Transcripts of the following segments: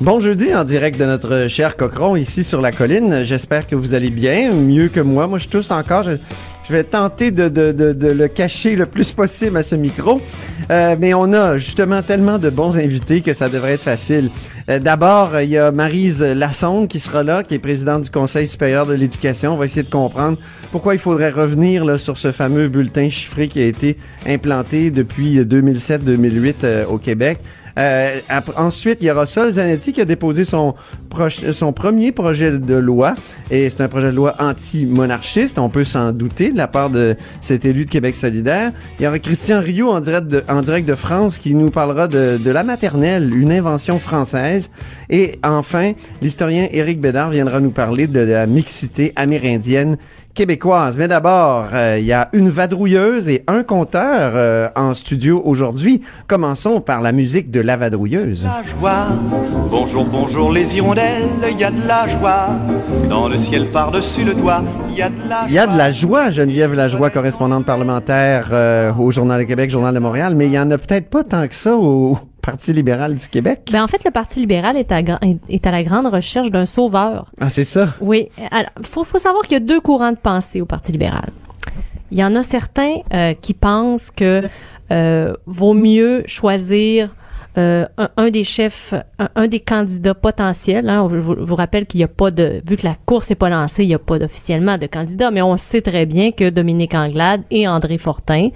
Bon jeudi en direct de notre cher Cochron ici sur la colline. J'espère que vous allez bien, mieux que moi. Moi, je tousse encore. Je, vais tenter de, le cacher le plus possible à ce micro. Euh, mais on a justement tellement de bons invités que ça devrait être facile. Euh, D'abord, il y a Marise Lassonde qui sera là, qui est présidente du Conseil supérieur de l'éducation. On va essayer de comprendre pourquoi il faudrait revenir sur ce fameux bulletin chiffré qui a été implanté depuis 2007-2008 euh, au Québec. Euh, ensuite, il y aura Sol Zanetti qui a déposé son, son premier projet de loi. Et c'est un projet de loi anti-monarchiste, on peut s'en douter, de la part de cet élu de Québec solidaire. Il y aura Christian Rio en direct de, en direct de France qui nous parlera de, de la maternelle, une invention française. Et enfin, l'historien Éric Bédard viendra nous parler de la mixité amérindienne québécoise. Mais d'abord, euh, il y a une vadrouilleuse et un conteur euh, en studio aujourd'hui. Commençons par la musique de la vadrouilleuse. La joie, bonjour, bonjour les hirondelles, il y a de la joie. Dans le ciel par-dessus le toit, il y a de la Il y a de la joie, Geneviève Lajoie, correspondante parlementaire euh, au Journal de Québec, Journal de Montréal, mais il y en a peut-être pas tant que ça au Parti libéral du Québec? Ben en fait, le Parti libéral est à, gra- est à la grande recherche d'un sauveur. Ah, c'est ça? Oui. Alors, faut, faut savoir qu'il y a deux courants de pensée au Parti libéral. Il y en a certains euh, qui pensent que euh, vaut mieux choisir euh, un, un des chefs, un, un des candidats potentiels. Hein. Je vous, je vous rappelle qu'il n'y a pas de, vu que la course n'est pas lancée, il n'y a pas officiellement de candidat, mais on sait très bien que Dominique Anglade et André Fortin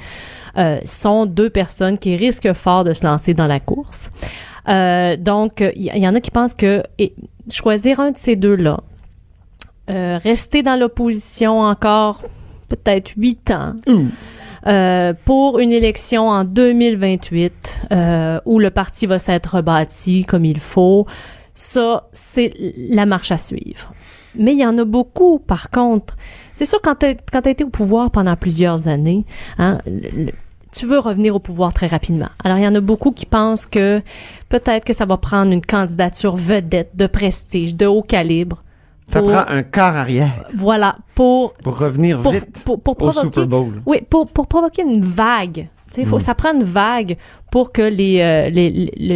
euh, sont deux personnes qui risquent fort de se lancer dans la course. Euh, donc, il y, y en a qui pensent que et, choisir un de ces deux-là, euh, rester dans l'opposition encore peut-être huit ans, euh, pour une élection en 2028 euh, où le parti va s'être rebâti comme il faut, ça, c'est la marche à suivre. Mais il y en a beaucoup, par contre. C'est sûr, quand tu as été au pouvoir pendant plusieurs années, hein, le, tu veux revenir au pouvoir très rapidement. Alors, il y en a beaucoup qui pensent que peut-être que ça va prendre une candidature vedette, de prestige, de haut calibre. Ça prend un quart arrière Voilà, pour... pour revenir pour, vite pour, pour au provoquer, Super Bowl. oui, pour, pour provoquer une vague. Faut, Mm. Ça prend une vague pour que les, euh, les,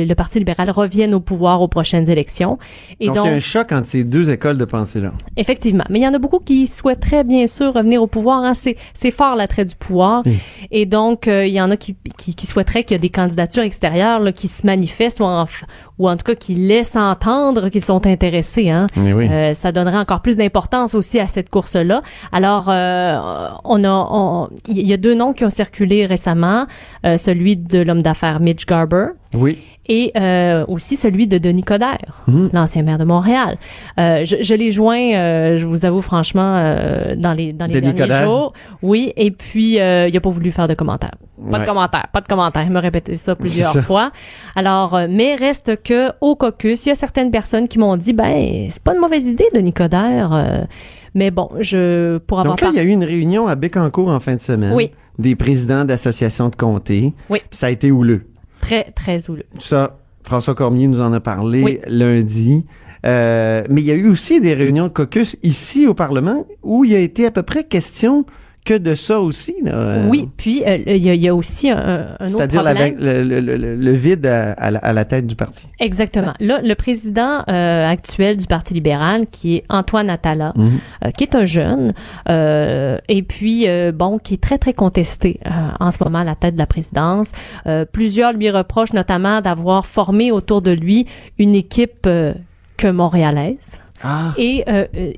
le Parti libéral revienne au pouvoir aux prochaines élections. Et donc, donc, il y a un choc entre ces deux écoles de pensée-là. effectivement. Mais il y en a beaucoup qui souhaiteraient bien sûr revenir au pouvoir. Hein. C'est, c'est fort l'attrait du pouvoir. Oui. Et donc, euh, il y en a qui, qui, qui souhaiteraient qu'il y ait des candidatures extérieures là, qui se manifestent ou en, f- ou en tout cas qui laissent entendre qu'ils sont intéressés. Hein. Oui. Euh, ça donnerait encore plus d'importance aussi à cette course-là. Alors, on a, on- il y a deux noms qui ont circulé récemment, celui de l'homme d'affaires Mitch Garber oui. et euh, aussi celui de Denis Coderre, Mhm. l'ancien maire de Montréal. Euh, je, je l'ai joint, euh, je vous avoue franchement, euh, dans les dans les Denis derniers Coderre. jours. Oui, et puis il a pas voulu faire de commentaires. Pas Ouais. de commentaires, pas de commentaires. Il m'a répété ça plusieurs ça. fois. Alors, mais reste que au caucus, il y a certaines personnes qui m'ont dit, ben c'est pas une mauvaise idée, Denis Coderre. Mais bon, je pour avoir Donc là, il y a eu une réunion à Bécancour en fin de semaine. Oui. Des présidents d'associations de comté. Oui. Ça a été houleux. très très houleux. Ça, François Cormier nous en a parlé Oui. lundi. Euh, mais il y a eu aussi des réunions de caucus ici au Parlement où il y a été à peu près question que de ça aussi. là. Oui, puis euh, il y, a- il y a aussi un, un autre C'est-à-dire problème. vague- le, le- le- le vide à, à la, à la tête du parti. Exactement. Là, le président euh, actuel du Parti libéral, qui est Antoine Attala, Mhm. euh, qui est un jeune, et puis, bon, qui est très, très contesté en ce moment à la tête de la présidence. Plusieurs lui reprochent notamment d'avoir formé autour de lui une équipe que montréalaise Ah. et euh, euh,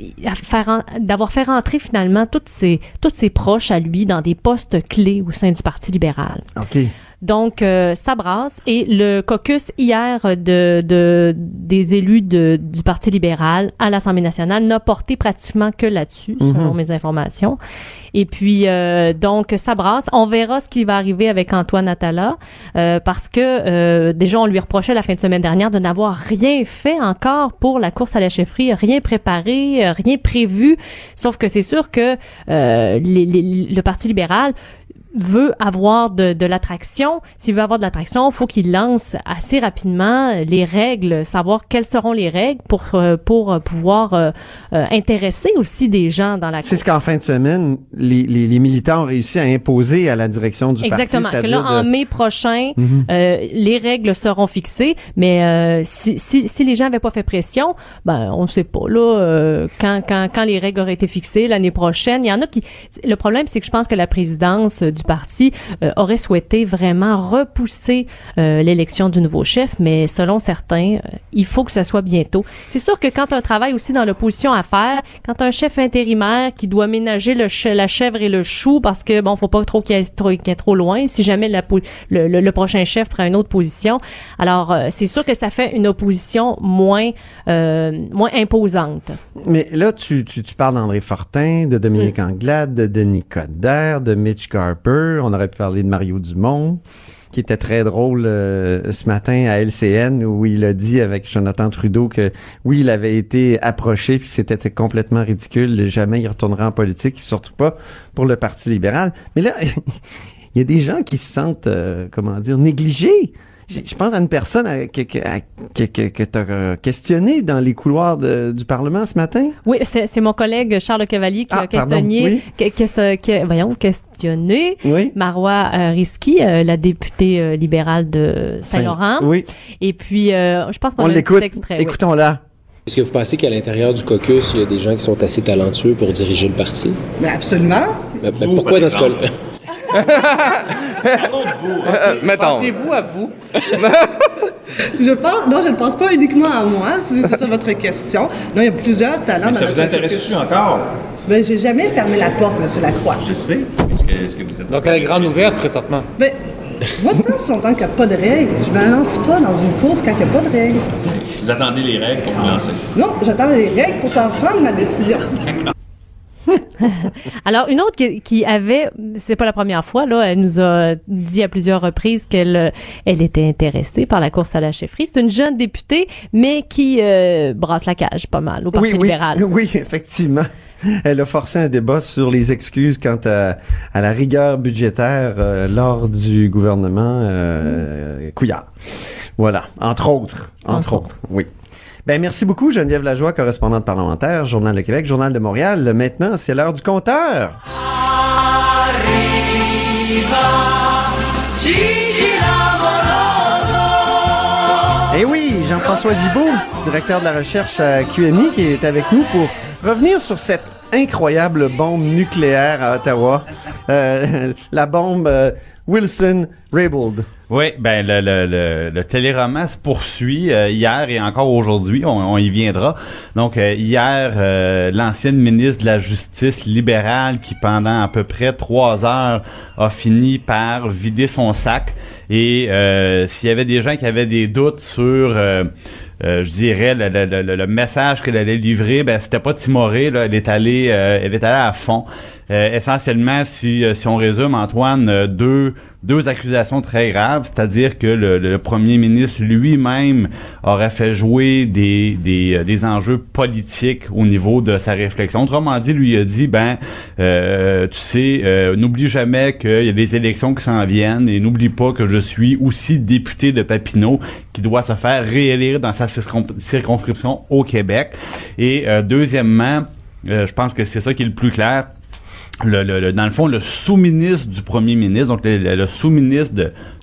d'avoir fait rentrer finalement toutes ses, toutes ses proches à lui dans des postes clés au sein du Parti libéral. OK. Donc, euh, ça brasse. Et le caucus hier de, de des élus de, du Parti libéral à l'Assemblée nationale n'a porté pratiquement que là-dessus, selon mes informations. Et puis, euh, donc, ça brasse. On verra ce qui va arriver avec Antoine Attala, euh, parce que euh, déjà, on lui reprochait la fin de semaine dernière de n'avoir rien fait encore pour la course à la chefferie, rien préparé, euh, rien prévu. Sauf que c'est sûr que euh, les- les- le Parti libéral veut avoir de, de l'attraction, s'il veut avoir de l'attraction, il faut qu'il lance assez rapidement les règles, savoir quelles seront les règles pour euh, pour euh, pouvoir euh, euh, intéresser aussi des gens dans la C'est ce qu'en fin de semaine, les, les, les militants ont réussi à imposer à la direction du Exactement. parti. Que c'est-à-dire là, en mai prochain, Mhm. euh, les règles seront fixées, mais euh, si, si, si les gens n'avaient pas fait pression, ben on ne sait pas. Là, euh, quand, quand, quand les règles auraient été fixées l'année prochaine, il y en a qui. Le problème, c'est que je pense que la présidence du parti euh, aurait souhaité vraiment repousser euh, l'élection du nouveau chef, mais selon certains, euh, il faut que ça soit bientôt. C'est sûr que quand un travail aussi dans l'opposition à faire, quand un chef intérimaire qui doit ménager le che- la chèvre et le chou parce que bon, faut pas trop qu'il y ait trop, ait trop loin, si jamais la le, le- le prochain chef prend une autre position. Alors, c'est sûr que ça fait une opposition moins moins imposante. Mais là, tu, tu, tu parles d'André Fortin, de Dominique Mm. Anglade, de Denis Coderre, de Mitch On aurait pu parler de Mario Dumont, qui était très drôle euh, ce matin à LCN, où il a dit avec Jonathan Trudeau que oui, il avait été approché, puis c'était complètement ridicule. Jamais il retournera en politique, surtout pas pour le Parti libéral. Mais là, il y a des gens qui se sentent, euh, comment dire, négligés. Je pense à une personne à- que, à- tu as questionné dans les couloirs de- du Parlement ce matin. Oui, c'est mon collègue Charles Cavalier qui Ah, a questionné, oui. que- que- que- voyons, questionné Oui. Marois euh, Risky, euh, la députée euh, libérale de Saint-Laurent. Oui. Et puis, euh, je pense qu'on On a un extrait. Écoutons-la. Est-ce que vous pensez qu'à l'intérieur du caucus, il y a des gens qui sont assez talentueux pour diriger le parti? Mais absolument. Ben, ben, pourquoi dans ce cas-là? Mettons. Pensez-vous à vous? je pense, non, je ne pense pas uniquement à moi, si c'est ça votre question. Non, il y a plusieurs talents Mais dans ça vous intéresse caucus. aussi encore? Ben, j'ai jamais fermé la porte, Monsieur Lacroix. Je sais. Est-ce que, est-ce que vous êtes... Donc, elle est grande ouverte présentement. Ben, moi, tant si longtemps qu'il n'y a pas de règles, je me lance pas dans une course quand il n'y a pas de règles. Vous attendez les règles pour vous lancer. Non, j'attends les règles pour savoir prendre ma décision. Alors, une autre qui, qui avait, c'est pas la première fois, là, elle nous a dit à plusieurs reprises qu'elle euh, elle était intéressée par la course à la chefferie. C'est une jeune députée, mais qui euh, brasse la cage pas mal au Parti oui, libéral. oui, effectivement. Elle a forcé un débat sur les excuses quant à, à la rigueur budgétaire euh, lors du gouvernement euh, Couillard. Voilà, entre autres. Entre, Entre autres, oui. Ben, merci beaucoup, Geneviève Lajoie, correspondante parlementaire, Journal de Québec, Journal de Montréal. Maintenant, c'est l'heure du compteur. Et Eh oui, Jean-François Gibault, directeur de la recherche à QMI, qui est avec nous pour revenir sur cette incroyable bombe nucléaire à Ottawa, Euh, la bombe euh, Wilson-Raybould. Oui, ben le, le, le, le téléroman se poursuit euh, hier et encore aujourd'hui, on, on y viendra. Donc euh, hier, euh, l'ancienne ministre de la Justice libérale qui pendant à peu près trois heures a fini par vider son sac et euh, s'il y avait des gens qui avaient des doutes sur euh, je dirais le, le, le, le message qu'elle allait livrer, ben c'était pas timoré, là, elle est allée, euh, elle est allée à fond. Euh, essentiellement, si, euh, si on résume, Antoine, euh, deux, deux accusations très graves, c'est-à-dire que le, le premier ministre lui-même aurait fait jouer des, des, euh, des enjeux politiques au niveau de sa réflexion. Autrement dit, lui a dit, ben, euh, tu sais, euh, n'oublie jamais qu'il y a des élections qui s'en viennent et n'oublie pas que je suis aussi député de Papineau qui doit se faire réélire dans sa circon- circonscription au Québec. Et euh, deuxièmement, euh, je pense que c'est ça qui est le plus clair, le, le- le- dans le fond, le sous-ministre du premier ministre, donc le, le- sous-ministre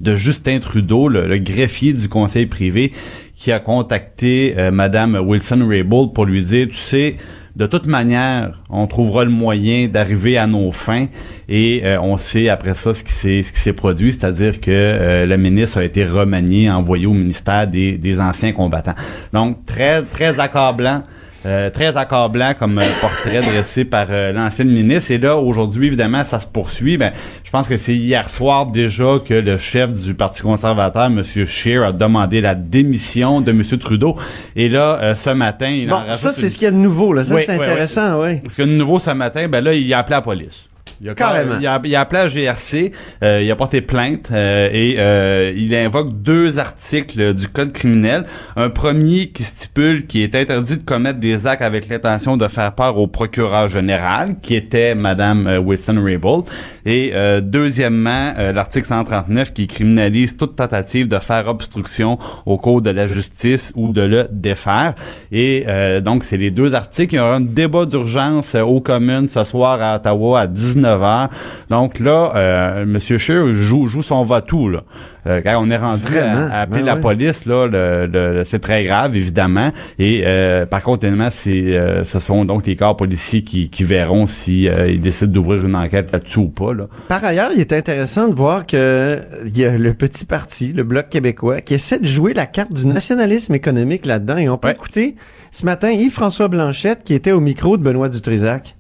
de, Justin Trudeau, le, le greffier du conseil privé, qui a contacté euh, Madame Wilson-Raybould pour lui dire, tu sais, de toute manière, on trouvera le moyen d'arriver à nos fins et euh, on sait après ça ce qui s'est ce qui s'est produit, c'est-à-dire que euh, le ministre a été remanié, envoyé au ministère des, des anciens combattants. Donc très très accablant Euh, très accablant comme euh, portrait dressé par euh, l'ancienne ministre. Et là, aujourd'hui, évidemment, ça se poursuit. Ben, je pense que c'est hier soir déjà que le chef du Parti conservateur, M. Scheer, a demandé la démission de M. Trudeau. Et là, euh, ce matin, il Bon, ça, c'est une- ce qu'il y a de nouveau, là. Ça, Oui, c'est oui, oui. intéressant, oui. Parce que de nouveau ce matin, ben là, il a appelé la police. Il a, Carrément. Il a, il a appelé la GRC, euh, il a porté plainte euh, et euh, il invoque deux articles du code criminel. Un premier qui stipule qu'il est interdit de commettre des actes avec l'intention de faire peur au procureur général, qui était Madame euh, Wilson-Raybould. Et euh, deuxièmement, euh, l'article 139 qui criminalise toute tentative de faire obstruction au cours de la justice ou de le défaire. Et euh, donc, c'est les deux articles. Il y aura un débat d'urgence aux communes ce soir à Ottawa à 19h. Donc là, euh, M. Scheer joue, joue son va-tout. Là. Euh, quand on est rendu à, à appeler Ben la ouais. police, là, le- le- c'est très grave, évidemment. Et euh, par contre, évidemment, c'est, euh, ce sont donc les corps policiers qui, qui verront si euh, ils décident d'ouvrir une enquête là-dessus ou pas. Là. Par ailleurs, il est intéressant de voir que y a le petit parti, le Bloc québécois, qui essaie de jouer la carte du nationalisme économique là-dedans. Et on peut Ouais. écouter ce matin Yves-François Blanchette qui était au micro de Benoît Dutrisac.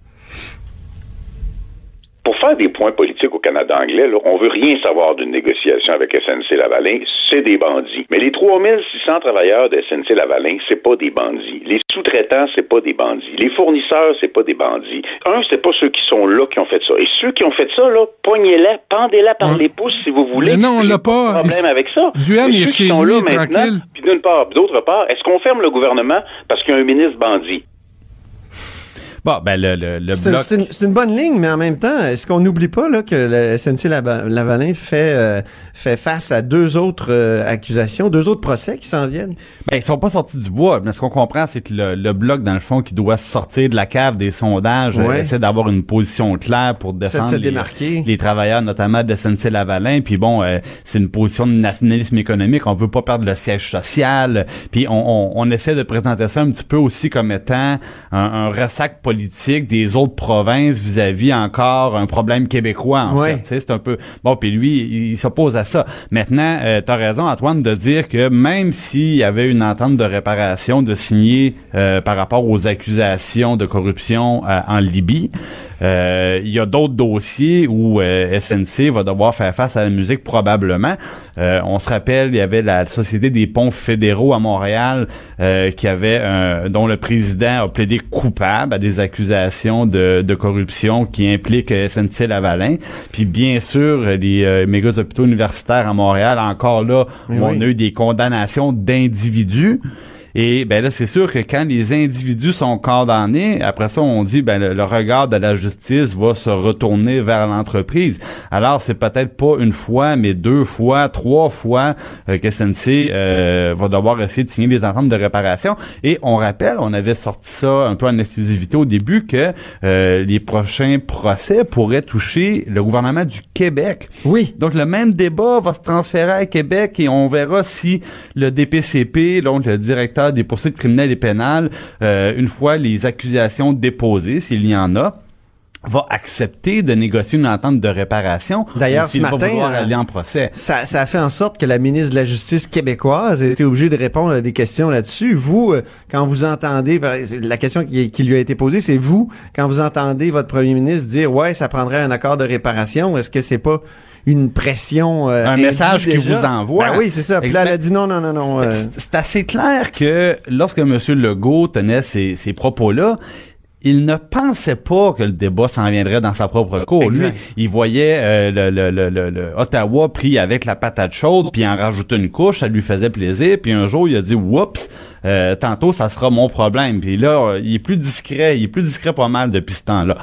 Pour faire des points politiques au Canada anglais, là, on veut rien savoir d'une négociation avec SNC-Lavalin, c'est des bandits. Mais les 3600 travailleurs de SNC-Lavalin, c'est pas des bandits. Les sous-traitants, c'est pas des bandits. Les fournisseurs, c'est pas des bandits. Un, c'est pas ceux qui sont là qui ont fait ça. Et ceux qui ont fait ça, là, pognez-les, pendez-les par les pouces si vous voulez. Mais non, on l'a pas. problème avec ça. Duhem, Mais il est ceux qui chez sont lui, là maintenant, tranquille. Puis d'une part, d'autre part, est-ce qu'on ferme le gouvernement parce qu'il y a un ministre bandit? Bon, ben le, le, le C'est bloc. c'est une, bonne ligne, mais en même temps, est-ce qu'on n'oublie pas là, que le SNC Lava- Lavalin fait, euh, fait face à deux autres euh, accusations, deux autres procès qui s'en viennent? Ben, ils sont pas sortis du bois. Mais ce qu'on comprend, c'est que le, le bloc, dans le fond, qui doit sortir de la cave des sondages, Ouais. essaie d'avoir une position claire pour défendre les travailleurs, notamment de SNC-Lavalin. Puis bon, euh, c'est une position de nationalisme économique. On veut pas perdre le siège social. Puis on, on, on essaie de présenter ça un petit peu aussi comme étant un, un ressac politique des autres provinces vis-à-vis encore un problème québécois, en Ouais. fait. Tu c'est un peu bon puis lui il, il s'oppose à ça maintenant euh, t'as raison Antoine de dire que même s'il y avait une entente de réparation de signer euh, par rapport aux accusations de corruption euh, en Libye il y a d'autres dossiers où euh, SNC va devoir faire face à la musique probablement Euh, on se rappelle il y avait la société des ponts fédéraux à Montréal euh, qui avait un- dont le président a plaidé coupable à des accusations de, de corruption qui impliquent euh, SNC Lavalin. Puis bien sûr, euh, les euh, méga hôpitaux universitaires à Montréal, encore là, où on a eu des condamnations d'individus. Et ben là, c'est sûr que quand les individus sont condamnés, après ça, on dit ben le, le regard de la justice va se retourner vers l'entreprise. Alors, c'est peut-être pas une fois, mais deux fois, trois fois euh, que SNC euh, va devoir essayer de signer des ententes de réparation. Et on rappelle, on avait sorti ça un peu en exclusivité au début que euh, les prochains procès pourraient toucher le gouvernement du Québec. Oui. Donc, le même débat va se transférer à Québec et on verra si le DPCP, donc le directeur des poursuites criminelles et pénales, euh, une fois les accusations déposées, s'il y en a, va accepter de négocier une entente de réparation. D'ailleurs, ce matin, euh, aller en procès. Ça, ça a fait en sorte que la ministre de la Justice québécoise a été obligée de répondre à des questions là-dessus. Vous, euh, quand vous entendez, la question qui, qui lui a été posée, c'est vous, quand vous entendez votre premier ministre dire, ouais, ça prendrait un accord de réparation, est-ce que c'est pas une pression euh, Un message qu'il déjà? vous envoie. Ben oui, c'est ça. Puis là, elle a dit non, non, non, non. euh, C'est assez clair que lorsque M. Legault tenait ces, ces propos-là, il ne pensait pas que le débat s'en viendrait dans sa propre cour. Exact. Lui, il voyait euh, le, le- le- le- le Ottawa pris avec la patate chaude, puis en rajoutait une couche, ça lui faisait plaisir. Puis un jour, il a dit « Oups, euh, tantôt, ça sera mon problème. » Puis là, euh, il est plus discret. Il est plus discret pas mal depuis ce temps-là.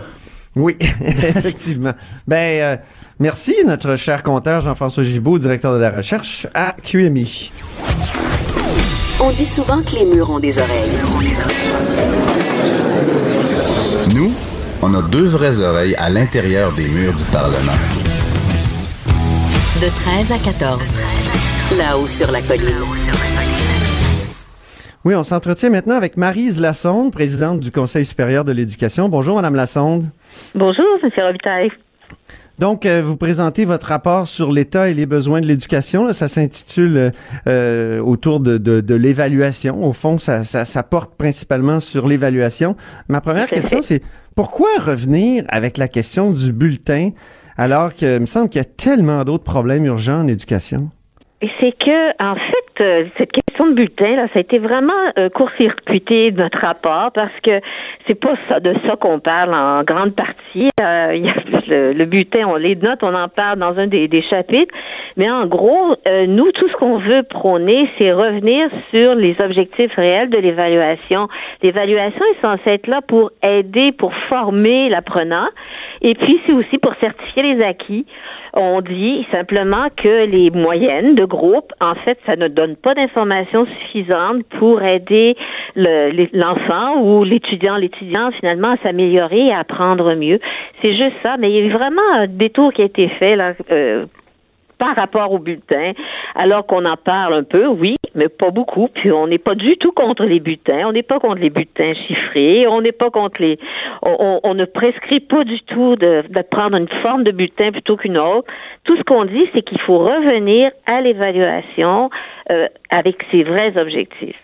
Oui, effectivement. Ben, euh, merci, notre cher compteur Jean-François Gibault, directeur de la recherche à QMI. On dit souvent que les murs ont des oreilles. Nous, on a deux vraies oreilles à l'intérieur des murs du Parlement. De 13 à 14. Là-haut sur la colline. Oui, on s'entretient maintenant avec Marise Lassonde, présidente du Conseil supérieur de l'éducation. Bonjour, Madame Lassonde. Bonjour, M. Robitaille. Donc, euh, vous présentez votre rapport sur l'état et les besoins de l'éducation. Ça s'intitule euh, autour de, de, de l'évaluation. Au fond, ça, ça, ça, porte principalement sur l'évaluation. Ma première question, c'est pourquoi revenir avec la question du bulletin alors que il me semble qu'il y a tellement d'autres problèmes urgents en éducation? c'est que, en fait, euh, cette question de bulletin, là, ça a été vraiment euh, court-circuité de notre rapport parce que c'est pas ça de ça qu'on parle en grande partie. Euh, y a le, le, bulletin, on les notes, on en parle dans un des, des chapitres, mais en gros, nous, tout ce qu'on veut prôner, c'est revenir sur les objectifs réels de l'évaluation. L'évaluation est censée être là pour aider, pour former l'apprenant, et puis c'est aussi pour certifier les acquis. On dit simplement que les moyennes de groupe, en fait, ça ne donne pas d'informations suffisantes pour aider l'enfant ou l'étudiant, l'étudiant finalement à s'améliorer et à apprendre mieux. C'est juste ça, mais il y a eu vraiment un détour qui a été fait là. Euh, par rapport au bulletin, alors qu'on en parle un peu, oui, mais pas beaucoup. Puis on n'est pas du tout contre les bulletins, on n'est pas contre les bulletins chiffrés, on n'est pas contre les, on, on, ne prescrit pas du tout de, de prendre une forme de bulletin plutôt qu'une autre. Tout ce qu'on dit, c'est qu'il faut revenir à l'évaluation euh, avec ses vrais objectifs.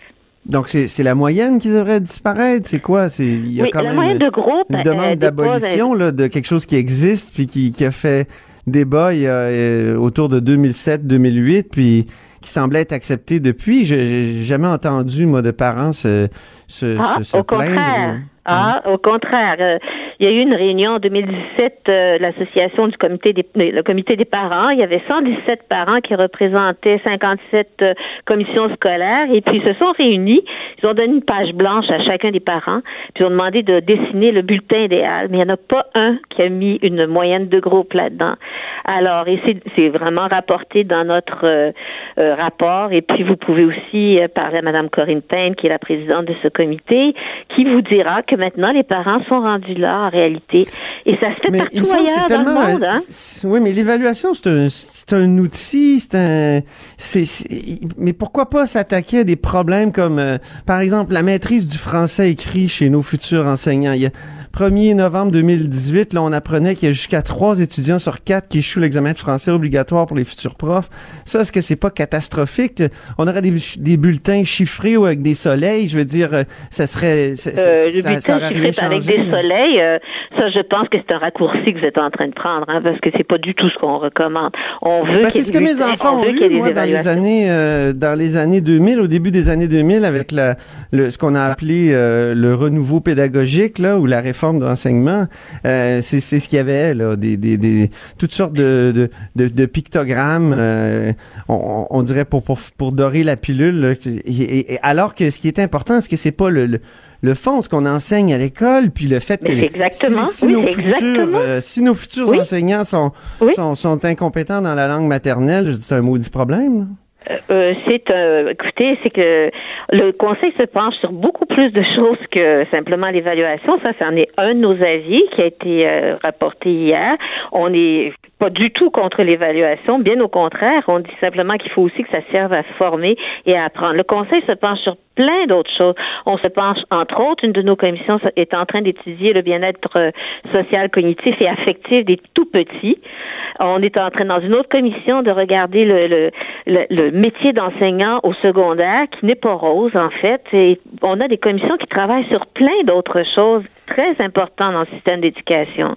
Donc, c'est la moyenne qui devrait disparaître? C'est quoi? Il y a oui, quand même moyenne de groupe, une demande d'abolition de quelque chose qui existe puis qui, qui a fait débat il y a, euh, autour de 2007-2008, puis qui semblait être accepté depuis. J'ai jamais entendu, moi, de parents se, se, ah, se, au plaindre. Contraire. Ah, au contraire. Euh, il y a eu une réunion en 2017, euh, l'association du comité des, le comité des parents. Il y avait 117 parents qui représentaient 57 euh, commissions scolaires et puis ils se sont réunis. Ils ont donné une page blanche à chacun des parents puis ils ont demandé de dessiner le bulletin idéal. Mais il n'y en a pas un qui a mis une moyenne de groupe là-dedans. Alors, et c'est vraiment rapporté dans notre euh, rapport. Et puis, vous pouvez aussi parler à Mme Corinne Payne, qui est la présidente de ce comité, qui vous dira que maintenant, les parents sont rendus là, en réalité. Et ça se fait mais partout il me semble ailleurs c'est dans tellement, le monde. Hein? Oui, mais l'évaluation, c'est un, c'est un outil, c'est un... c'est mais pourquoi pas s'attaquer à des problèmes comme, euh, par exemple, la maîtrise du français écrit chez nos futurs enseignants? Il y a, 1er novembre 2018, là, on apprenait qu'il y a jusqu'à trois étudiants sur quatre qui échouent l'examen de français obligatoire pour les futurs profs. Ça, est-ce que c'est pas catastrophique? On aurait des, des, bulletins chiffrés ou avec des soleils? Je veux dire, euh, ça serait... Ça, euh, le ça, bulletin ça chiffré avec des soleils, euh, ça, je pense que c'est un raccourci que vous êtes en train de prendre, hein, parce que c'est pas du tout ce qu'on recommande. On veut ben, c'est ce que mes enfants ont eu, moi, dans les années, euh, dans les années 2000, au début des années 2000, avec la, le, ce qu'on a appelé euh, le renouveau pédagogique, là, ou la réforme de l'enseignement. Euh, c'est, c'est ce qu'il y avait, là, des, des, des toutes sortes de, de, de, de pictogrammes, euh, on, on, dirait pour, pour, pour dorer la pilule. Là, et, et, alors que ce qui est important, c'est que c'est pas le, le le fond, ce qu'on enseigne à l'école, puis le fait que exactement, si, si, oui, nos exactement. futurs, euh, si nos futurs enseignants sont, Oui. sont, sont incompétents dans la langue maternelle, c'est un maudit problème. Euh, c'est euh, écoutez, c'est que le conseil se penche sur beaucoup plus de choses que simplement l'évaluation. Ça, c'en est un de nos avis qui a été euh, rapporté hier. On n'est pas du tout contre l'évaluation, bien au contraire. On dit simplement qu'il faut aussi que ça serve à former et à apprendre. Le conseil se penche sur plein d'autres choses. On se penche, entre autres, une de nos commissions est en train d'étudier le bien-être euh, social, cognitif et affectif des tout petits. On est en train, dans une autre commission, de regarder le, le, le, métier d'enseignant au secondaire, qui n'est pas rose, en fait. Et on a des commissions qui travaillent sur plein d'autres choses très importantes dans le système d'éducation.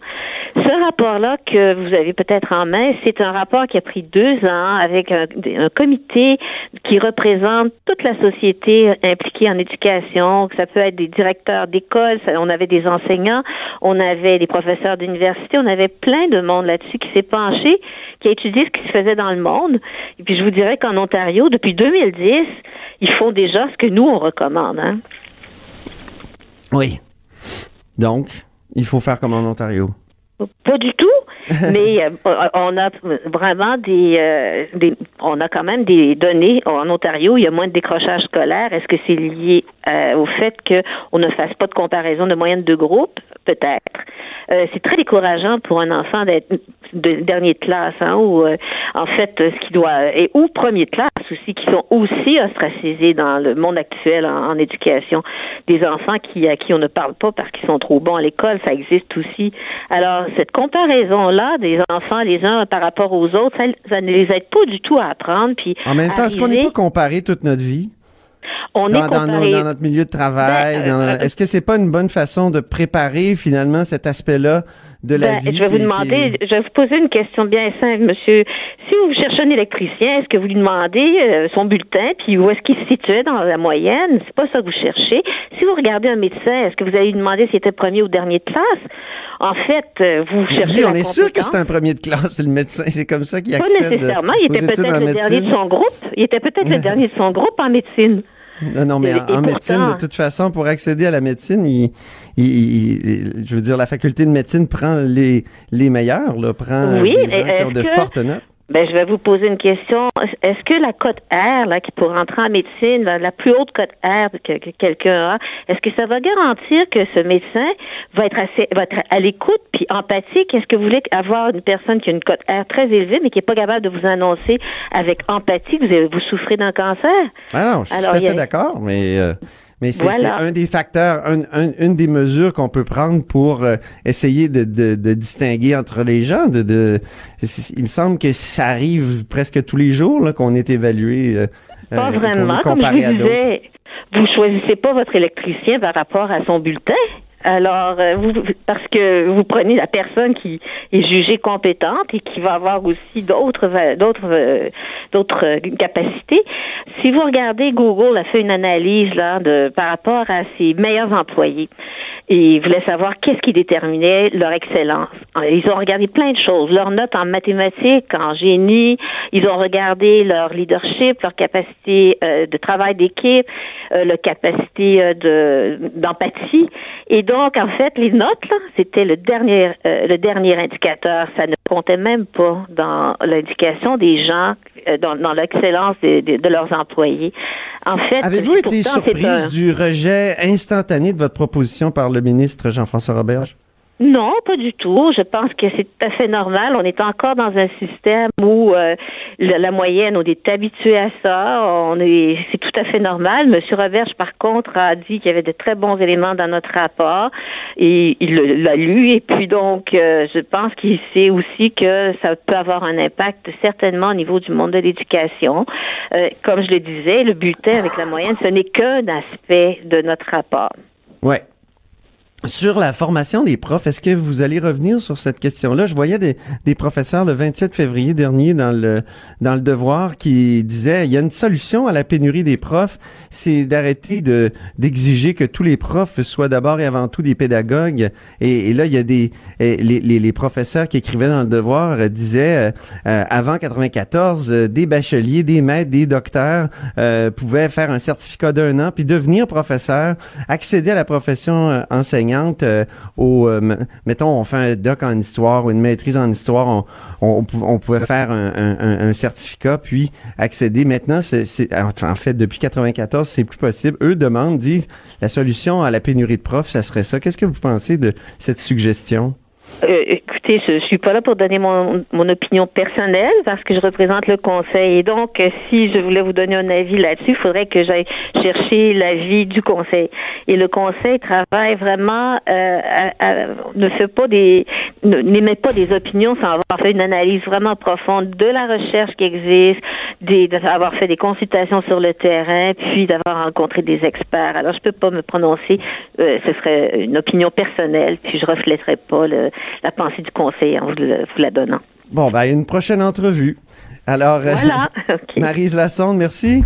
Ce rapport-là que vous avez peut-être en main, c'est un rapport qui a pris deux ans avec un, un comité qui représente toute la société impliquée en éducation. Ça peut être des directeurs d'école, on avait des enseignants, on avait des professeurs d'université, on avait plein de monde là-dessus qui s'est penché, qui a étudié ce qui se faisait dans le monde. Et puis je vous dirais qu'en Ontario, depuis 2010, ils font déjà ce que nous on recommande. Hein. Oui. Donc, il faut faire comme en Ontario. Pas du tout, mais euh, on a vraiment des, euh, des, on a quand même des données en Ontario. Il y a moins de décrochage scolaire. Est-ce que c'est lié euh, au fait qu'on ne fasse pas de comparaison de moyenne de groupe? Peut-être. Euh, c'est très décourageant pour un enfant d'être de dernier de classe, hein, ou euh, en fait, euh, ce qui doit et ou premier de classe aussi, qui sont aussi ostracisés dans le monde actuel en, en éducation. Des enfants qui à qui on ne parle pas parce qu'ils sont trop bons à l'école, ça existe aussi. Alors cette comparaison là des enfants les uns par rapport aux autres, ça, ça ne les aide pas du tout à apprendre. Puis En même temps, est-ce qu'on n'est pas comparé toute notre vie? On dans, est dans nos- comparé. dans notre milieu de travail. Ben, euh, Est-ce que c'est pas une bonne façon de préparer finalement cet aspect-là de la Ben, vie? je vais vous demander, qui- je vais vous poser une question bien simple, monsieur. Si vous cherchez un électricien, est-ce que vous lui demandez euh, son bulletin, puis où est-ce qu'il se situait dans la moyenne? C'est pas ça que vous cherchez. Si vous regardez un médecin, est-ce que vous allez lui demander s'il était premier ou dernier de classe? En fait, euh, vous cherchez la on est sûr que c'est un premier de classe, le médecin. C'est comme ça qu'il Pas accède nécessairement. Il était peut-être le dernier de son groupe. Il était peut-être le dernier de son groupe en médecine. Non, non, mais Et- en, et médecine, pourtant- de toute façon, pour accéder à la médecine, il, il- je veux dire, la faculté de médecine prend les, les meilleurs, là, prend Oui, des gens qui ont de que- fortes notes. Ben, je vais vous poser une question. Est-ce que la cote R, là, qui pour entrer en médecine, la, la plus haute cote R que, que quelqu'un a, est-ce que ça va garantir que ce médecin va être assez, va être à l'écoute puis empathique? Est-ce que vous voulez avoir une personne qui a une cote R très élevée, mais qui n'est pas capable de vous annoncer avec empathie que vous, avez- vous souffrez d'un cancer? Ah non, je suis Alors, tout à a- fait d'accord, mais, euh, mais c'est Voilà. un des facteurs, un- un- une des mesures qu'on peut prendre pour euh, essayer de, de- de distinguer entre les gens. De, de- c'est- il me semble que ça arrive presque tous les jours qu'on est évalué. euh, Pas euh, est vraiment. Comme je comparé à vous disais, vous choisissez pas votre électricien par rapport à son bulletin. Alors, euh, vous, parce que vous prenez la personne qui est jugée compétente et qui va avoir aussi d'autres d'autres euh, d'autres euh, capacités. Si vous regardez, Google a fait une analyse là de par rapport à ses meilleurs employés et voulait savoir qu'est-ce qui déterminait leur excellence. Ils ont regardé plein de choses, leurs notes en mathématiques, en génie, ils ont regardé leur leadership, leur capacité de travail d'équipe, euh, leur capacité de d'empathie. Et en fait, les notes, là, c'était le dernier euh, le dernier indicateur. Ça ne comptait même pas dans l'indication des gens, euh, dans, dans l'excellence de, de- de leurs employés. En fait, Avez-vous été pourtant, surprise un- du rejet instantané de votre proposition par le ministre Jean-François Roberge? Non, pas du tout. Je pense que c'est tout à fait normal. On est encore dans un système où euh, la, moyenne, on est habitué à ça. On est, c'est tout à fait normal. Monsieur Roberge, par contre, a dit qu'il y avait de très bons éléments dans notre rapport et il l'a lu. Et puis donc, euh, je pense qu'il sait aussi que ça peut avoir un impact certainement au niveau du monde de l'éducation. Euh, comme je le disais, le bulletin avec la moyenne, ce n'est qu'un aspect de notre rapport. Ouais. Sur la formation des profs, est-ce que vous allez revenir sur cette question-là? Je voyais des, des professeurs le 27 février dernier dans le, dans le Devoir qui disaient il y a une solution à la pénurie des profs, c'est d'arrêter de, d'exiger que tous les profs soient d'abord et avant tout des pédagogues. Et, et là, il y a des, les, les, les professeurs qui écrivaient dans le Devoir disaient euh, euh, avant 94, euh, des bacheliers, des maîtres, des docteurs euh, pouvaient faire un certificat d'un an puis devenir professeur, accéder à la profession euh, euh, au, euh, mettons, on fait un doc en histoire ou une maîtrise en histoire, on, on, on pou- on pouvait faire un, certificat puis accéder. Maintenant, c'est, en fait, depuis 94, c'est plus possible. Eux demandent, disent, la solution à la pénurie de profs, ça serait ça. Qu'est-ce que vous pensez de cette suggestion? Euh, écoutez, je suis pas là pour donner mon, mon opinion personnelle parce que je représente le conseil. Et donc, euh, si je voulais vous donner un avis là-dessus, il faudrait que j'aille chercher l'avis du conseil. Et le conseil travaille vraiment, euh, à- à- ne fait pas des, ne- n'émet pas des opinions sans avoir fait une analyse vraiment profonde de la recherche qui existe, d'avoir fait des consultations sur le terrain, puis d'avoir rencontré des experts. Alors, je peux pas me prononcer. euh, ce serait une opinion personnelle, puis je reflèterais pas le, la pensée du conseil en vous, le- vous la donnant. Bon, ben, une prochaine entrevue. Alors, euh, Voilà. Marise Lassonde, merci.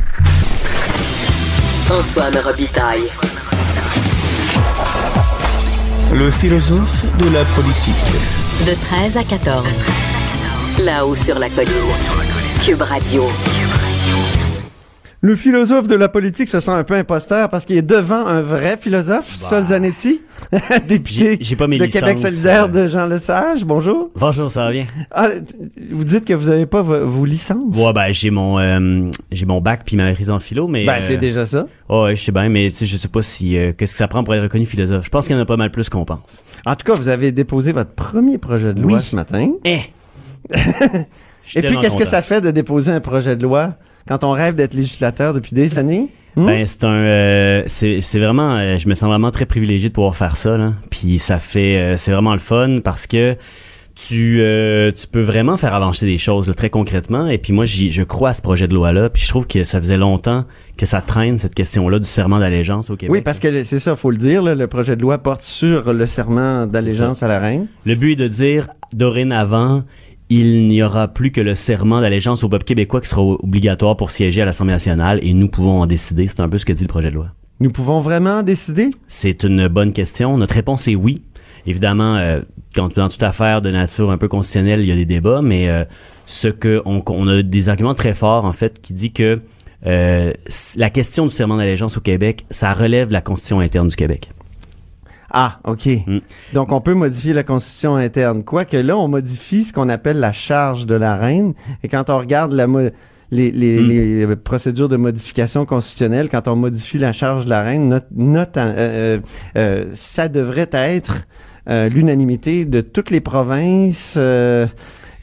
Antoine Robitaille. Le philosophe de la politique. De 13 à 14. Là-haut sur la colline. Cube Radio. Le philosophe de la politique se sent un peu imposteur parce qu'il est devant un vrai philosophe, Sol Zanetti, député J'ai pas mes de licences, Québec solidaire euh. de Jean Lesage. Bonjour. Bonjour, ça va bien? Ah, vous dites que vous n'avez pas vo- vos licences. Ouais, ben, j'ai mon, euh, j'ai mon bac puis ma maîtrise en philo, mais. Ben, euh, c'est déjà ça. Ouais, je sais bien, mais tu sais, je sais pas si, euh, qu'est-ce que ça prend pour être reconnu philosophe. Je pense qu'il y en a pas mal plus qu'on pense. En tout cas, vous avez déposé votre premier projet de loi Oui. ce matin. Eh! Et puis, qu'est-ce que ça fait de déposer un projet de loi? Quand on rêve d'être législateur depuis des années? Hmm? Ben c'est un euh, c'est c'est vraiment euh, je me sens vraiment très privilégié de pouvoir faire ça là. Puis ça fait euh, c'est vraiment le fun parce que tu tu peux vraiment faire avancer des choses là, très concrètement et puis moi j'y- je crois à ce projet de loi là puis je trouve que ça faisait longtemps que ça traîne cette question là du serment d'allégeance au Québec. Oui, parce que c'est ça, faut le dire, là, le projet de loi porte sur le serment d'allégeance à la reine. Le but est de dire dorénavant il n'y aura plus que le serment d'allégeance au peuple québécois qui sera obligatoire pour siéger à l'Assemblée nationale et nous pouvons en décider. C'est un peu ce que dit le projet de loi. Nous pouvons vraiment décider? C'est une bonne question. Notre réponse est oui. Évidemment, euh, quand, dans toute affaire de nature un peu constitutionnelle, il y a des débats, mais euh, ce que on, on a des arguments très forts en fait qui dit que euh, la question du serment d'allégeance au Québec, ça relève de la constitution interne du Québec. Ah, OK. Mm. Donc, on peut modifier la constitution interne. Quoique là, on modifie ce qu'on appelle la charge de la reine. Et quand on regarde la mo- les, les- Mm. les procédures de modification constitutionnelle, quand on modifie la charge de la reine, not- note- euh, euh, euh, ça devrait être euh, l'unanimité de toutes les provinces, de,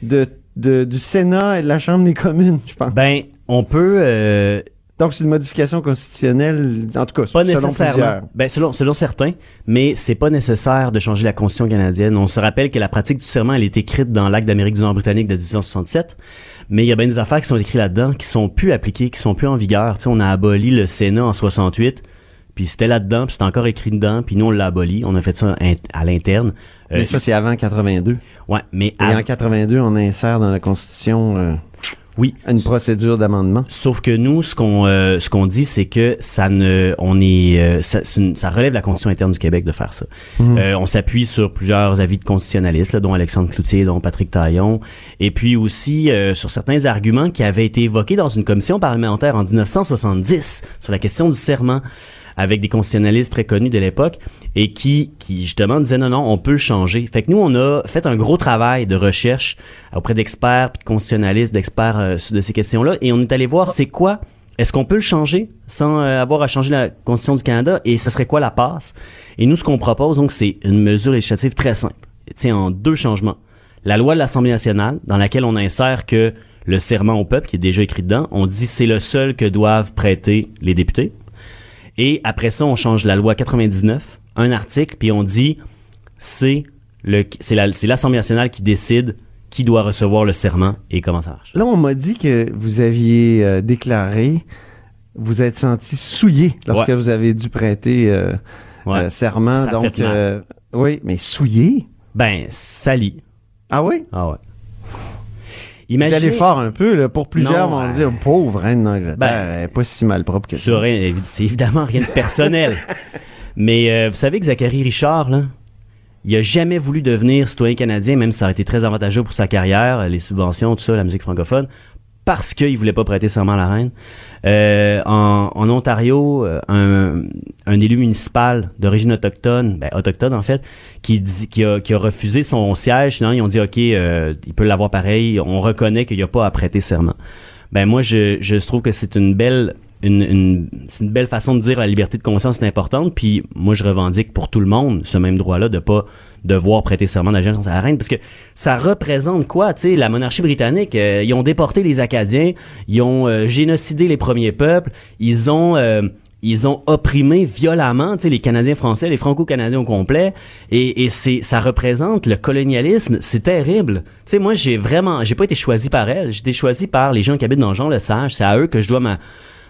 de- du Sénat et de la Chambre des communes, je pense. Ben, on peut. Donc, c'est une modification constitutionnelle, en tout cas, Pas selon plusieurs. Ben, selon, selon certains, mais c'est pas nécessaire de changer la Constitution canadienne. On se rappelle que la pratique du serment, elle est écrite dans l'Acte d'Amérique du Nord britannique de 1867, mais il y a bien des affaires qui sont écrites là-dedans qui sont plus appliquées, qui sont plus en vigueur. Tu sais, on a aboli le Sénat en 68, puis c'était là-dedans, puis c'était encore écrit dedans, puis nous on l'a aboli. On a fait ça à l'interne. Euh, Mais ça, c'est avant 82. ouais, mais Et av- en 82, on insère dans la Constitution euh, oui, une procédure d'amendement. Sauf que nous, ce qu'on euh, ce qu'on dit, c'est que ça ne, on est, euh, ça, une- ça relève de la constitution interne du Québec de faire ça. Mhm. Euh, on s'appuie sur plusieurs avis de constitutionnalistes, là, dont Alexandre Cloutier, dont Patrick Taillon, et puis aussi euh, sur certains arguments qui avaient été évoqués dans une commission parlementaire en 1970 sur la question du serment avec des constitutionnalistes très connus de l'époque et qui, qui justement disaient non, non, on peut le changer. Fait que nous, on a fait un gros travail de recherche auprès d'experts, puis de constitutionnalistes, d'experts euh, de ces questions-là et on est allé voir c'est quoi est-ce qu'on peut le changer sans euh, avoir à changer la Constitution du Canada et ce serait quoi la passe? Et nous, ce qu'on propose, donc, c'est une mesure législative très simple. Sais, en deux changements. La loi de l'Assemblée nationale, dans laquelle on insère que le serment au peuple, qui est déjà écrit dedans, on dit c'est le seul que doivent prêter les députés. Et après ça, on change la loi 99, un article, puis on dit c'est la- l'Assemblée nationale qui décide qui doit recevoir le serment et comment ça marche. Là, on m'a dit que vous aviez euh, déclaré, vous êtes senti souillé lorsque Ouais. vous avez dû prêter euh, Ouais. euh, serment. Ça donc, euh, oui, mais souillé? Ben, sali. Ah oui? Ah ouais. Vous allez fort un peu, là. Pour plusieurs, Non, vont euh, dire, pauvre reine d'Angleterre, Ben, elle est pas si mal propre que ça. C'est évidemment rien de personnel. Mais euh, vous savez que Zachary Richard, là, il a jamais voulu devenir citoyen canadien, même si ça aurait été très avantageux pour sa carrière, les subventions, tout ça, la musique francophone, parce qu'il voulait pas prêter serment à la reine. Euh, en, Ontario, euh, un, un élu municipal d'origine autochtone, ben, autochtone en fait, qui, dit, qui, a, refusé son siège, finalement ils ont dit ok, euh, il peut l'avoir pareil, on reconnaît qu'il n'y a pas à prêter serment. Ben moi je, trouve que c'est une belle une, une belle façon de dire la liberté de conscience est importante. Puis moi, je revendique pour tout le monde ce même droit-là de pas devoir prêter serment d'allégeance à la reine, parce que ça représente quoi, tu sais, la monarchie britannique, euh, ils ont déporté les Acadiens, ils ont euh, génocidé les premiers peuples, ils ont euh, ils ont opprimé violemment, les Canadiens français, les Franco-Canadiens au complet, et, et c'est, ça représente le colonialisme, c'est terrible. Tu sais, moi, j'ai vraiment, j'ai pas été choisi par elle, j'ai été choisi par les gens qui habitent dans Jean le Sage, c'est à eux que je dois ma,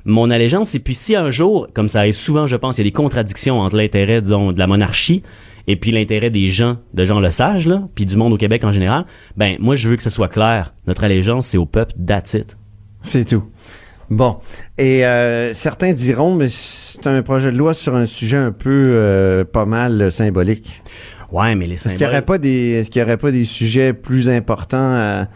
mon allégeance. Et puis si un jour, comme ça arrive souvent, je pense, il y a des contradictions entre l'intérêt, disons, de la monarchie et puis l'intérêt des gens de Jean le Sage, là, puis du monde au Québec en général, ben moi, je veux que ce soit clair. Notre allégeance, c'est au peuple, that's it. C'est tout. Bon. Et euh, certains diront, mais c'est un projet de loi sur un sujet un peu euh, pas mal euh, symbolique. Ouais, mais les Est-ce qu'il n'y aurait pas des, qu'il y aurait pas des sujets plus importants à,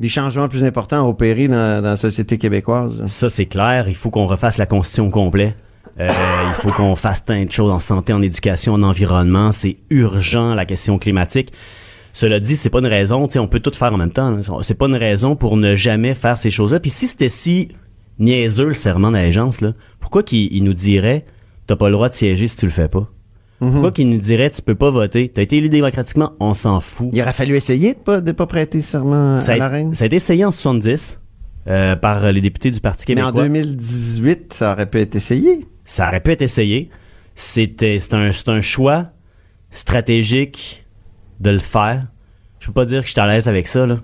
des changements plus importants à opérer dans, dans la société québécoise? Ça, c'est clair. Il faut qu'on refasse la Constitution complète. Euh, il faut qu'on fasse plein de choses en santé, en éducation, en environnement. C'est urgent, la question climatique. Cela dit, c'est pas une raison, tu sais, on peut tout faire en même temps. C'est pas une raison pour ne jamais faire ces choses-là. Puis si c'était si niaiseux le serment d'allégeance, là, pourquoi qu'il il nous dirait t'as pas le droit de siéger si tu le fais pas? Pourquoi qu'il nous dirait tu peux pas voter? T'as été élu démocratiquement, on s'en fout. Il aurait fallu essayer de pas, de pas prêter serment Ça à a, la reine. ça a été essayé en 70 euh, par les députés du Parti Mais québécois. en 2018, ça aurait pu être essayé. Ça aurait pu être essayé. C'était c'est un, choix stratégique de le faire. Je peux pas dire que je suis à l'aise avec ça. Là.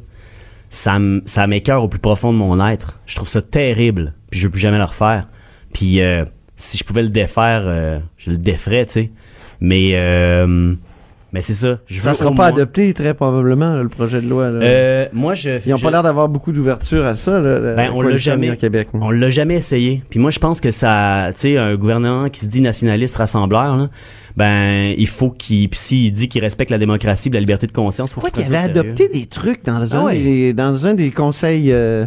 Ça, ça m'écœure au plus profond de mon être. Je trouve ça terrible. Puis je veux plus jamais le refaire. Puis euh, si je pouvais le défaire, euh, je le déferais, tu sais. Mais euh, mais c'est ça. Je Ça veux sera pas moins- adopté très probablement, là, le projet de loi. là. Euh, moi, je. Ils n'ont je- pas l'air d'avoir beaucoup d'ouverture à ça. Là, Ben, on l'a jamais, Québec. on l'a jamais essayé. Puis moi, je pense que ça, tu sais, un gouvernement qui se dit nationaliste rassembleur, là, ben, il faut qu'il, puis s'il dit qu'il respecte la démocratie, et la liberté de conscience, faut qu'il qu'il avait adopté des trucs dans un, Ah ouais. des, dans un des conseils euh,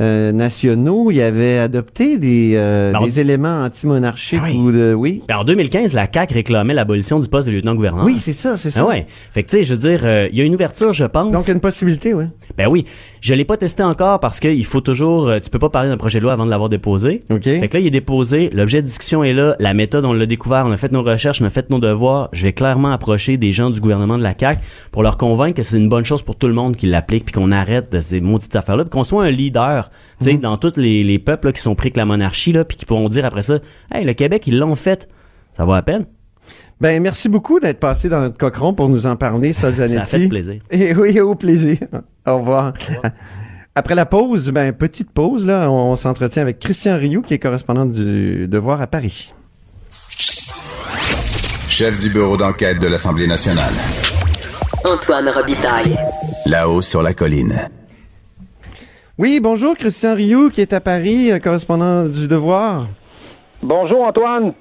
euh, nationaux? Il avait adopté des, euh, Ben, des éléments anti-monarchiques Ah oui. ou de... Oui, Ben, en 2015, la CAQ réclamait l'abolition du poste de lieutenant-gouverneur. oui c'est ça, c'est ça. Ah ouais. Fait que, tu sais, je veux dire, euh, il y a une ouverture, je pense. Donc, il y a une possibilité, oui. Ben oui. Je l'ai pas testé encore parce qu'il faut toujours, tu peux pas parler d'un projet de loi avant de l'avoir déposé. OK. Fait que là, il est déposé, l'objet de discussion est là, la méthode, on l'a découvert, on a fait nos recherches, on a fait nos devoirs. Je vais clairement approcher des gens du gouvernement de la CAQ pour leur convaincre que c'est une bonne chose pour tout le monde qui l'applique, puis qu'on arrête de ces maudites affaires-là, qu'on soit un leader, tu sais, dans tous les, les peuples là, qui sont pris avec la monarchie, là, puis qui pourront dire après ça, hey, le Québec, ils l'ont fait. Ça va à peine? Ben, merci beaucoup d'être passé dans notre cochon pour nous en parler, Sol Ça a Zanetti. fait plaisir. Et oui, au plaisir. Au revoir. Après la pause, ben, petite pause, là, on, on s'entretient avec Christian Rioux, qui est correspondant du Devoir à Paris. Chef du bureau d'enquête de l'Assemblée nationale. Antoine Robitaille. Là-haut sur la colline. Oui, bonjour, Christian Rioux, qui est à Paris, euh, correspondant du Devoir. Bonjour Antoine.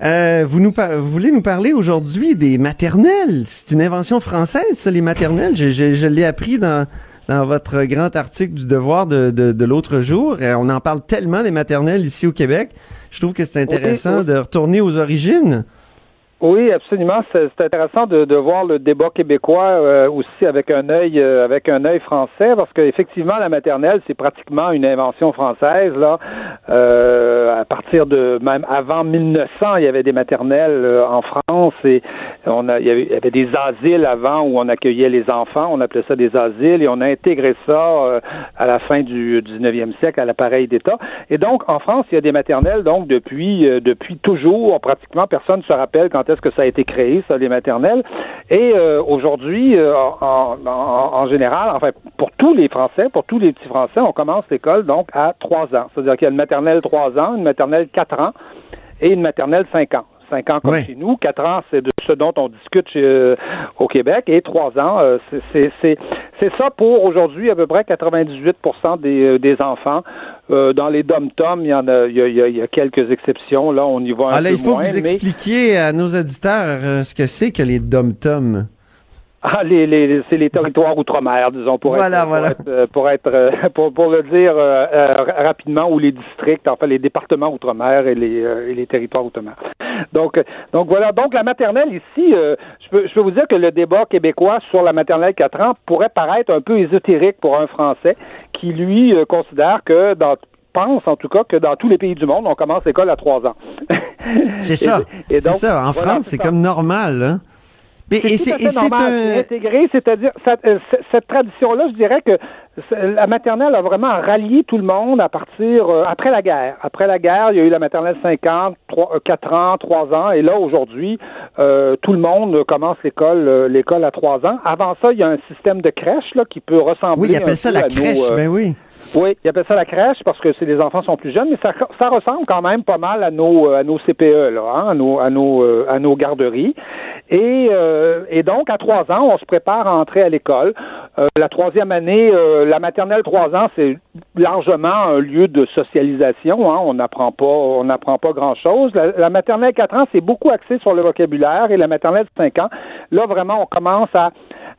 Euh, vous, nous par- vous voulez nous parler aujourd'hui des maternelles. C'est une invention française, ça, les maternelles. Je, je- je l'ai appris dans, dans votre grand article du Devoir de, de, de l'autre jour. Euh, on en parle tellement des maternelles ici au Québec. Je trouve que c'est intéressant oui. de retourner aux origines. Oui, absolument. C'est intéressant de, de voir le débat québécois euh, aussi avec un œil euh, avec un œil français, parce qu'effectivement la maternelle c'est pratiquement une invention française là. Euh, à partir de même avant 1900, il y avait des maternelles euh, en France et on a il y, avait, il y avait des asiles avant où on accueillait les enfants, on appelait ça des asiles et on a intégré ça euh, à la fin du 19e siècle à l'appareil d'État. Et donc en France, il y a des maternelles donc depuis euh, depuis toujours, pratiquement personne ne se rappelle quand est-ce que ça a été créé, ça, les maternelles? Et euh, aujourd'hui, euh, en, en, en, général, enfin, pour tous les Français, pour tous les petits Français, on commence l'école donc à trois ans. C'est-à-dire qu'il y a une maternelle trois ans, une maternelle quatre ans et une maternelle cinq ans. Cinq ans comme chez nous, quatre ans, c'est de ce dont on discute chez, euh, au Québec, et trois ans, euh, c'est- ça pour aujourd'hui à peu près 98 des, des enfants. Euh, dans les dom-toms, il y en a, il y a, il y a- il y a quelques exceptions. Là, on y voit un Ah là, peu il faut moins, que vous mais- expliquiez à nos auditeurs euh, ce que c'est que les dom-toms. Ah, les, les, c'est les territoires outre-mer, disons, pour Voilà, être, pour être, euh, pour être, pour, pour le dire euh, euh, rapidement, ou les districts, enfin les départements outre-mer et les, euh, et les territoires outre-mer. Donc, donc voilà. Donc la maternelle ici, je peux, je peux vous dire que le débat québécois sur la maternelle 4 ans pourrait paraître un peu ésotérique pour un Français qui lui euh, considère que dans pense en tout cas que dans tous les pays du monde, on commence l'école à 3 ans. C'est ça. Et- et C'est donc, ça. En voilà, France, c'est comme normal. Hein? Mais, et C'est un... intégré, c'est-à-dire cette, euh, cette- tradition-là, je dirais que la maternelle a vraiment rallié tout le monde à partir euh, après la guerre. Après la guerre, il y a eu la maternelle 50, 3, 4 ans, 3 ans, et là aujourd'hui, euh, tout le monde commence l'école euh, l'école à 3 ans. Avant ça, il y a un système de crèche là qui peut ressembler. Oui, ils appellent ça la nos, crèche. euh, Ben oui. oui, ils appellent ça la crèche parce que les enfants sont plus jeunes, mais ça, ça ressemble quand même pas mal à nos à nos CPE là, hein, à nos à nos à nos garderies. Et, et donc à trois ans, on se prépare à entrer à l'école. La troisième année, euh, la maternelle trois ans, c'est largement un lieu de socialisation. Hein, on n'apprend pas on n'apprend pas grand chose. La, la maternelle quatre ans, c'est beaucoup axé sur le vocabulaire et la maternelle cinq ans, là vraiment, on commence à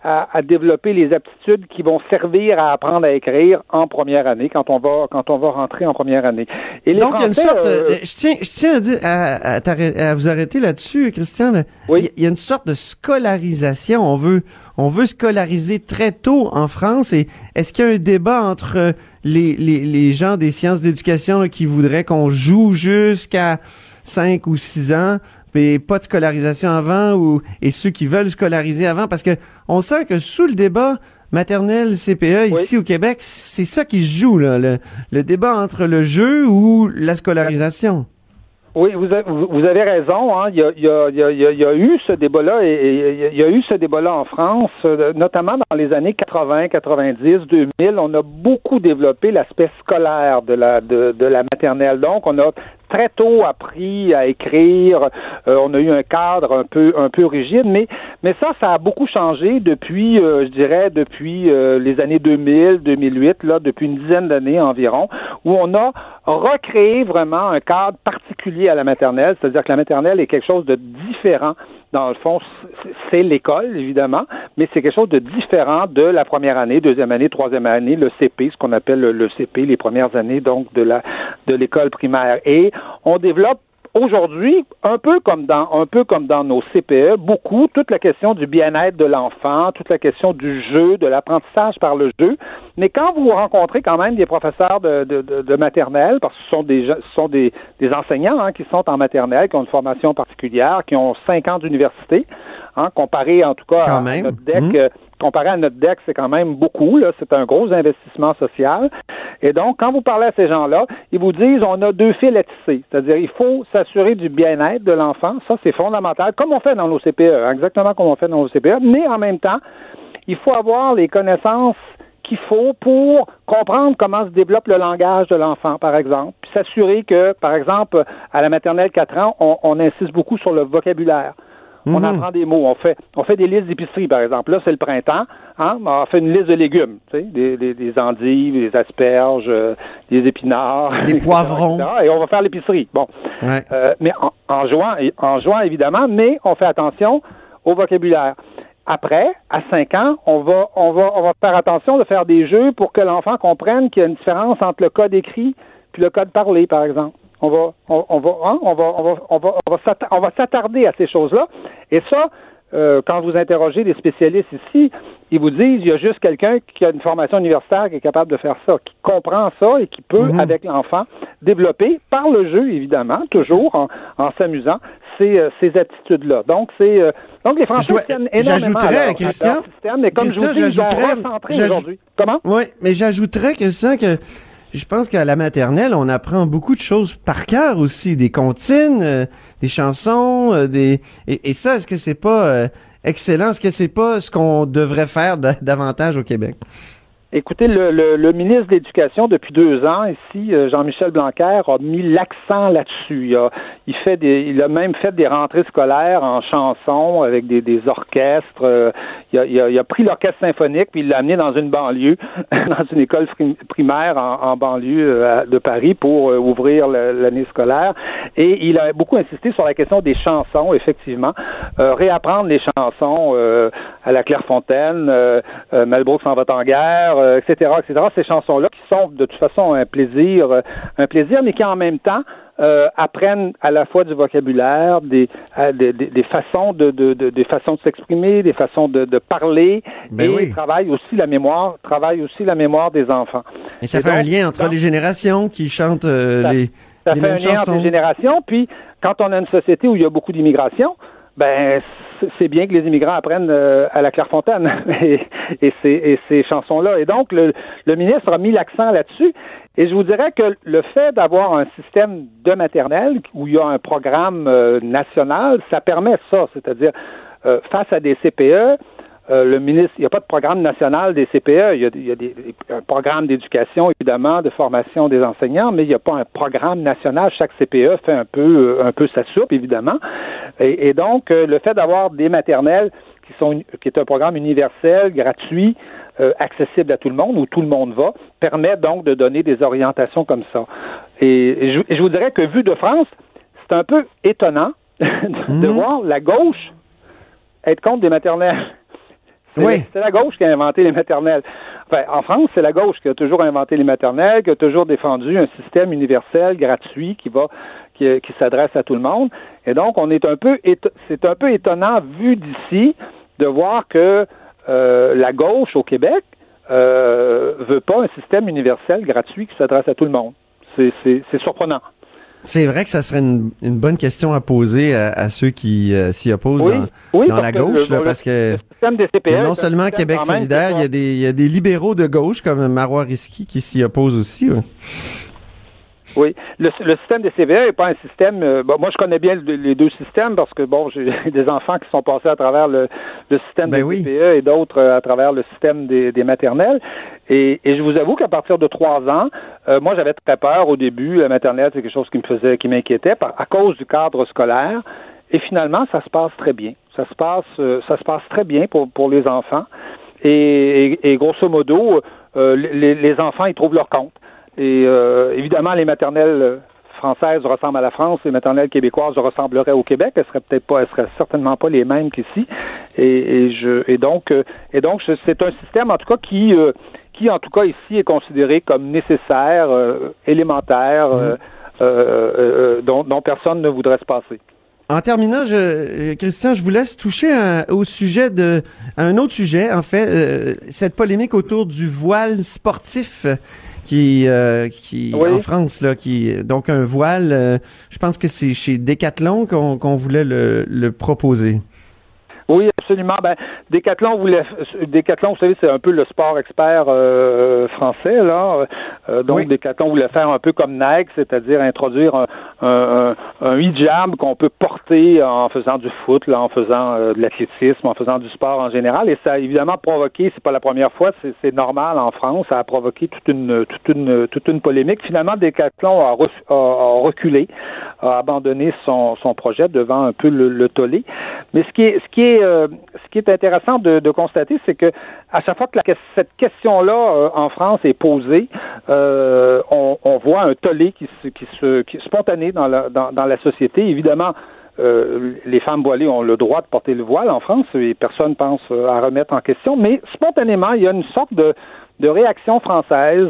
à, à développer les aptitudes qui vont servir à apprendre à écrire en première année quand on va quand on va rentrer en première année. Et les Donc, il y a une sorte. euh, de- je, tiens, je tiens à, dire, à, vous arrêter là-dessus, Christian. Mais il y a- il y a une sorte de scolarisation. On veut, on veut scolariser très tôt en France. Et est-ce qu'il y a un débat entre euh, les, les, les gens des sciences là, qui voudraient qu'on joue jusqu'à 5 ou 6 ans? Et pas de scolarisation avant ou et ceux qui veulent scolariser avant? Parce que on sent que sous le débat maternelle CPE ici au Québec, c'est ça qui se joue là, le, le débat entre le jeu ou la scolarisation. Oui, vous avez, raison. Hein. Il, y a, eu ce débat-là et, et il y a eu ce débat-là en France, euh, notamment dans les années 80, 90, 2000. On a beaucoup développé l'aspect scolaire de la de, de la maternelle. Donc, on a très tôt appris à écrire. Euh, on a eu un cadre un peu un peu rigide, mais mais ça, ça a beaucoup changé depuis, euh, je dirais, depuis euh, les années 2000, 2008, là, depuis une dizaine d'années environ, où on a recréé vraiment un cadre particulier à la maternelle, c'est-à-dire que la maternelle est quelque chose de différent. Dans le fond, c'est l'école, évidemment, mais c'est quelque chose de différent de la première année, deuxième année, troisième année, le CP, ce qu'on appelle le, CP, les premières années donc de la de l'école primaire. Et on développe aujourd'hui, un peu comme dans un peu comme dans nos CPE, beaucoup toute la question du bien-être de l'enfant, toute la question du jeu, de l'apprentissage par le jeu. Mais quand vous rencontrez quand même des professeurs de, de, de, maternelle, parce que ce sont des ce sont des, des enseignants hein, qui sont en maternelle, qui ont une formation particulière, qui ont cinq ans d'université, hein, comparé en tout cas Quand à même. notre deck. Mmh. euh, comparé à notre deck, c'est quand même beaucoup. Là, c'est un gros investissement social. Et donc, quand vous parlez à ces gens-là, ils vous disent on a deux fils à tisser. C'est-à-dire, il faut s'assurer du bien-être de l'enfant. Ça, c'est fondamental, comme on fait dans nos CPE, hein, exactement comme on fait dans nos CPE. Mais en même temps, il faut avoir les connaissances qu'il faut pour comprendre comment se développe le langage de l'enfant, par exemple, puis s'assurer que, par exemple, à la maternelle 4 ans, on, on insiste beaucoup sur le vocabulaire. On Mhm. apprend des mots. On fait, on fait des listes d'épicerie, par exemple. Là, c'est le printemps. Hein? On fait une liste de légumes. Des, des, des endives, des asperges, euh, des épinards. Des etc., poivrons. etc. Et on va faire l'épicerie. Bon. Ouais. Euh, mais en, en jouant, en jouant évidemment, mais on fait attention au vocabulaire. Après, à 5 ans, on va, on va, on va faire attention de faire des jeux pour que l'enfant comprenne qu'il y a une différence entre le code écrit puis le code parlé, par exemple. On va, on, on va, hein, on va, on va, on va, on va s'attarder à ces choses-là. Et ça, euh, quand vous interrogez des spécialistes ici, ils vous disent il y a juste quelqu'un qui a une formation universitaire qui est capable de faire ça, qui comprend ça et qui peut, avec l'enfant, développer par le jeu, évidemment, toujours en, en s'amusant, ces, euh, ces attitudes-là. Donc, c'est euh, donc les Français dois- tiennent énormément à leur Christian, système, mais comme Christian, je vous dis, ils sont aujourd'hui. Comment? Oui, mais j'ajouterais, Christian, que je pense qu'à la maternelle, on apprend beaucoup de choses par cœur aussi, des comptines, euh, des chansons, euh, des et, ça, est-ce que c'est pas euh, excellent? Est-ce que c'est pas ce qu'on devrait faire da- davantage au Québec? Écoutez, le, le, le ministre de l'Éducation, depuis deux ans, ici, euh, Jean-Michel Blanquer, a mis l'accent là-dessus. Il a, il, fait des, il a même fait des rentrées scolaires en chansons avec des, des orchestres. Euh, il, a, il, a, il a pris l'orchestre symphonique puis il l'a amené dans une banlieue, dans une école prim- primaire en, en banlieue euh, de Paris pour ouvrir l'année scolaire. Et il a beaucoup insisté sur la question des chansons, effectivement. Réapprendre les chansons euh, à la Clairefontaine, euh, s'en va en guerre, euh, etc., etc. Ces chansons-là qui sont de toute façon un plaisir, euh, un plaisir, mais qui en même temps euh, apprennent à la fois du vocabulaire, des, à- des, des- des façons de, de, de- des façons de s'exprimer, des façons de, de parler, Ben et oui. travaillent aussi la mémoire, travaillent aussi la mémoire des enfants. Et ça Et fait un lien entre les générations qui chantent euh, ça, les, ça les fait mêmes un lien entre les générations. Puis, quand on a une société où il y a beaucoup d'immigration, ben c'est bien que les immigrants apprennent euh, à la Clairefontaine et, et ces, et ces chansons-là. Et donc, le, le ministre a mis l'accent là-dessus. Et je vous dirais que le fait d'avoir un système de maternelle où il y a un programme euh, national, ça permet ça. C'est-à-dire, euh, face à des CPE, euh, le ministre, il n'y a pas de programme national des CPE. Il y a, il y a des, un programme d'éducation, évidemment, de formation des enseignants, mais il n'y a pas un programme national. Chaque CPE fait un peu, euh, un peu sa soupe, évidemment. Et, et donc, euh, le fait d'avoir des maternelles qui sont, qui est un programme universel, gratuit, euh, accessible à tout le monde, où tout le monde va, permet donc de donner des orientations comme ça. Et, et je, et je vous dirais que vu de France, c'est un peu étonnant de, de voir la gauche être contre des maternelles. C'est Oui. c'est la gauche qui a inventé les maternelles. Enfin, en France, c'est la gauche qui a toujours inventé les maternelles, qui a toujours défendu un système universel, gratuit, qui va, qui, qui s'adresse à tout le monde. Et donc, on est un peu, éto- c'est un peu étonnant vu d'ici de voir que euh, la gauche au Québec euh, veut pas un système universel gratuit qui s'adresse à tout le monde. C'est surprenant. C'est vrai que ça serait une, une bonne question à poser à, à ceux qui euh, s'y opposent Oui, dans, oui, dans parce la gauche, le- là, le- parce que non seulement Québec solidaire, il y, a des, il y a des libéraux de gauche comme Marois Risky qui s'y opposent aussi. ouais. Oui, le, le système des CVE n'est pas un système. euh, bon, moi, je connais bien le- les deux systèmes parce que bon, j'ai des enfants qui sont passés à travers le, le système Ben des oui. CPE et d'autres euh, à travers le système des, des maternelles. Et, et je vous avoue qu'à partir de trois ans, euh, moi, j'avais très peur au début. La maternelle, c'est quelque chose qui me faisait, qui m'inquiétait à cause du cadre scolaire. Et finalement, ça se passe très bien. Ça se passe, euh, ça se passe très bien pour pour les enfants. Et, et- et grosso modo, euh, les, les enfants, ils trouvent leur compte. Et euh, évidemment, les maternelles françaises ressemblent à la France, les maternelles québécoises ressembleraient au Québec. Elles seraient peut-être pas, elles seraient certainement pas les mêmes qu'ici. Et, et je, et donc, euh, et donc, je- c'est un système en tout cas qui, euh, qui en tout cas ici est considéré comme nécessaire, euh, élémentaire, euh, euh, euh, euh, dont, dont personne ne voudrait se passer. En terminant, je, Christian, je vous laisse toucher au sujet de à un autre sujet, en fait, cette polémique autour du voile sportif qui euh, qui Oui. en France là, qui donc un voile. euh, je pense que c'est chez Decathlon qu'on qu'on voulait le, le proposer. Oui, absolument. Ben, Décathlon voulait, Décathlon, vous savez, c'est un peu le sport expert euh, français là. Euh, donc, Décathlon voulait faire un peu comme Nike, c'est-à-dire introduire un, un, un- hijab qu'on peut porter en faisant du foot, là, en faisant euh, de l'athlétisme, en faisant du sport en général. Et ça a évidemment provoqué, c'est pas la première fois, c'est, c'est normal en France, ça a provoqué toute une, toute une, toute une polémique. Finalement, Décathlon a, re- a- a reculé, a abandonné son, son projet devant un peu le, le tollé. Mais ce qui est, ce qui est, euh, ce qui est intéressant de, constater, c'est que à chaque fois que cette question-là euh, en France est posée, euh, on, voit un tollé qui se, spontané dans la, dans, la société. Évidemment, les femmes voilées ont le droit de porter le voile en France et personne pense à remettre en question, mais spontanément, il y a une sorte de, de réaction française.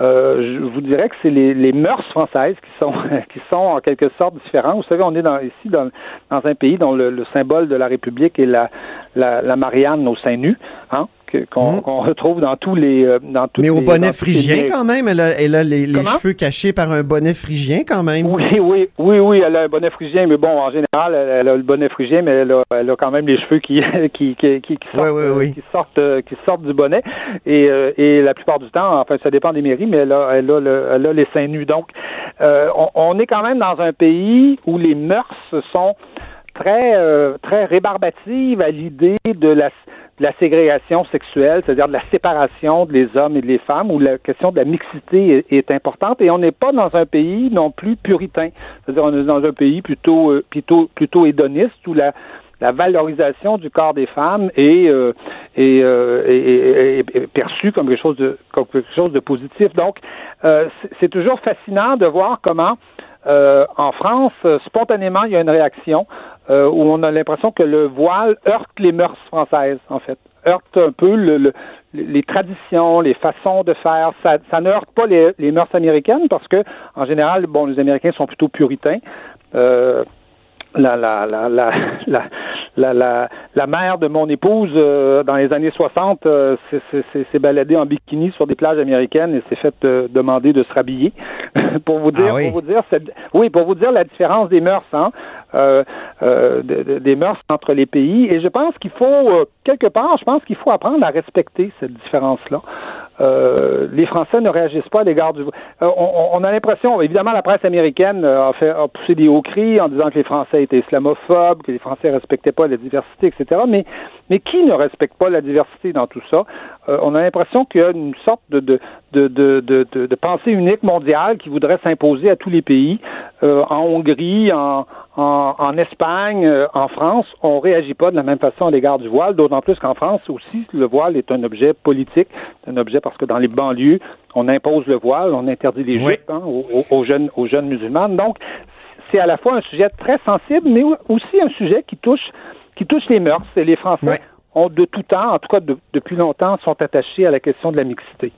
Euh, je vous dirais que c'est les, mœurs françaises qui sont qui sont en quelque sorte différentes. Vous savez, on est dans, ici dans, un pays dont le, le symbole de la République est la, la, la Marianne au sein nu, hein, que- qu'on qu'on retrouve dans tous les euh, dans toutes Mais au les- bonnet les phrygien quand même, elle a, elle a les, cheveux cachés par un bonnet phrygien quand même. Oui, oui, oui, oui, elle a un bonnet phrygien, mais bon, en général, elle, a le bonnet phrygien, mais elle a, elle a quand même les cheveux qui, qui, qui, qui, qui sortent, euh, qui sortent, euh, qui sortent du bonnet. Et, euh, et la plupart du temps, enfin, ça dépend des mairies, mais elle a, elle a, le- elle a les seins nus. Donc, euh, on, on est quand même dans un pays où les mœurs sont très, euh, très rébarbatives à l'idée de la de la ségrégation sexuelle, c'est-à-dire de la séparation des hommes et des femmes, où la question de la mixité est, importante. Et on n'est pas dans un pays non plus puritain, c'est-à-dire on est dans un pays plutôt euh, plutôt plutôt hédoniste où la valorisation du corps des femmes est, euh, euh, perçue comme quelque chose de comme quelque chose de positif. Donc, euh, c'est- toujours fascinant de voir comment euh, en France, spontanément, il y a une réaction euh, où on a l'impression que le voile heurte les mœurs françaises, en fait. Heurte un peu le, le- les traditions, les façons de faire. Ça, ça ne heurte pas les, les mœurs américaines parce que, en général, bon, les Américains sont plutôt puritains. Euh, la, la, la, la, la, la, la, la mère de mon épouse, euh, dans les années 60, euh, s'est- baladée en bikini sur des plages américaines et s'est fait euh, demander de se rhabiller. pour vous dire, Ah oui. pour vous dire, cette- oui, pour vous dire la différence des mœurs, hein, euh, de- de- des mœurs entre les pays. Et je pense qu'il faut, quelque part, je pense qu'il faut apprendre à respecter cette différence-là. Euh, les Français ne réagissent pas à l'égard du. Euh, on, a l'impression, évidemment, la presse américaine euh, a, fait, a poussé des hauts cris en disant que les Français étaient islamophobes, que les Français respectaient pas la diversité, etc. Mais, mais qui ne respecte pas la diversité dans tout ça? Euh, On a l'impression qu'il y a une sorte de, de, de, de, de, pensée unique mondiale qui voudrait s'imposer à tous les pays. Euh, en Hongrie, en, en, en Espagne, euh, en France, on réagit pas de la même façon à l'égard du voile, d'autant plus qu'en France aussi, le voile est un objet politique, un objet parce que dans les banlieues, on impose le voile, on interdit les jupes hein, aux, aux- aux jeunes, aux jeunes musulmanes. Donc, c'est à la fois un sujet très sensible, mais aussi un sujet qui touche, qui touche les mœurs. Et les Français ont de tout temps, en tout cas de- depuis longtemps, sont attachés à la question de la mixité.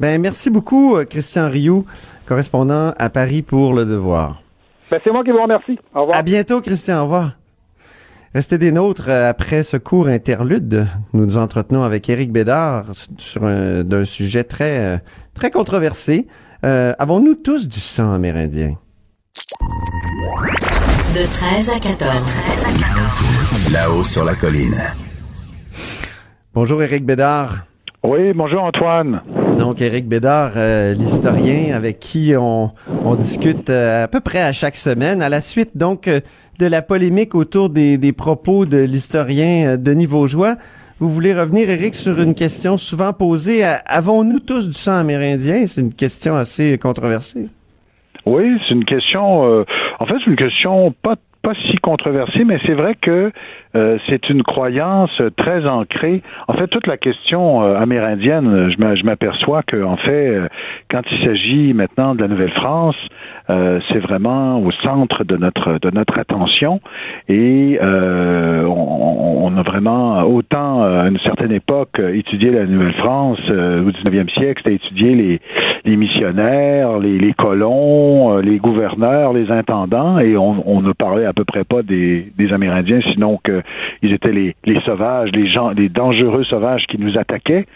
Ben, merci beaucoup, euh, Christian Rioux, correspondant à Paris pour Le Devoir. Ben, c'est moi qui vous remercie. Au revoir. À bientôt, Christian. Au revoir. Restez des nôtres euh, après ce court interlude. Nous nous entretenons avec Éric Bédard sur un, d'un sujet très, euh, très controversé. Euh, avons-nous tous du sang amérindien? De 13 à 14. Là-haut sur la colline. Bonjour, Éric Bédard. Oui, bonjour Antoine. Donc, Éric Bédard, euh, l'historien avec qui on, on discute euh, à peu près à chaque semaine, à la suite donc euh, de la polémique autour des, des propos de l'historien euh, Denis Vaugeois. Vous voulez revenir, Éric, sur une question souvent posée. Avons-nous tous du sang amérindien? C'est une question assez controversée. Oui, c'est une question. euh, en fait, c'est une question pas pas si controversée, mais c'est vrai que euh, c'est une croyance très ancrée. En fait, toute la question euh, amérindienne, je m'a- je m'aperçois que en fait, euh, quand il s'agit maintenant de la Nouvelle-France, euh, c'est vraiment au centre de notre de notre attention et euh, on, on a vraiment autant à une certaine époque étudié la Nouvelle-France au 19e siècle, c'était étudier les, les missionnaires, les, les colons, les gouverneurs, les intendants et on, on ne parlait à peu près pas des, des Amérindiens, sinon que ils étaient les, les sauvages, les gens, les dangereux sauvages qui nous attaquaient.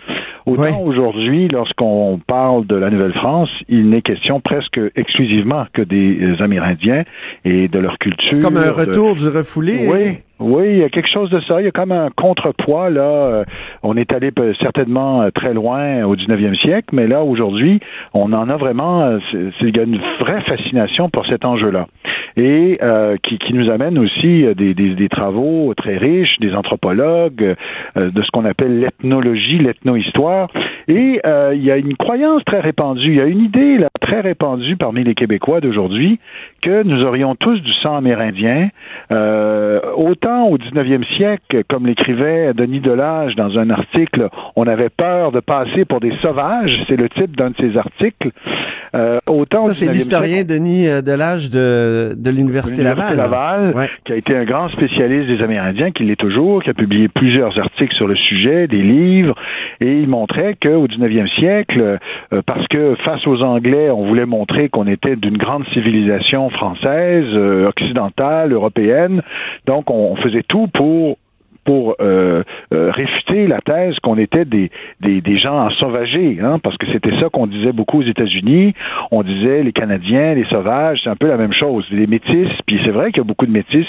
Autant aujourd'hui, lorsqu'on parle de la Nouvelle-France, il n'est question presque exclusivement que des euh, Amérindiens et de leur culture. C'est comme un de- retour du refoulé. oui, oui, il y a quelque chose de ça. Il y a comme un contrepoids là. Euh, On est allé peut- certainement euh, très loin au 19e siècle, mais là aujourd'hui, on en a vraiment. euh, Il y a une vraie fascination pour cet enjeu-là, et euh, qui, nous amène aussi euh, des, des, travaux très riches, des anthropologues, euh, de ce qu'on appelle l'ethnologie, l'ethnohistoire. Et euh, il y a une croyance très répandue, il y a une idée là, très répandue parmi les Québécois d'aujourd'hui que nous aurions tous du sang amérindien. Euh, autant au 19e siècle, comme l'écrivait Denis Delage dans un article, on avait peur de passer pour des sauvages, c'est le titre d'un de ses articles. Euh, autant au Ça, c'est 19e l'historien siècle, Denis euh, Delage de, de l'Université Laval. Laval, qui a été un grand spécialiste des Amérindiens, qui l'est toujours, qui a publié plusieurs articles sur le sujet, des livres, et il montrait qu'au 19e siècle, euh, parce que face aux Anglais, on voulait montrer qu'on était d'une grande civilisation française, euh, occidentale, européenne, donc on, on faisait tout pour pour euh, euh, réfuter la thèse qu'on était des, des, des gens ensauvagés, hein, parce que c'était ça qu'on disait beaucoup aux États-Unis. On disait les Canadiens, les sauvages, c'est un peu la même chose. Les métis, puis c'est vrai qu'il y a beaucoup de métis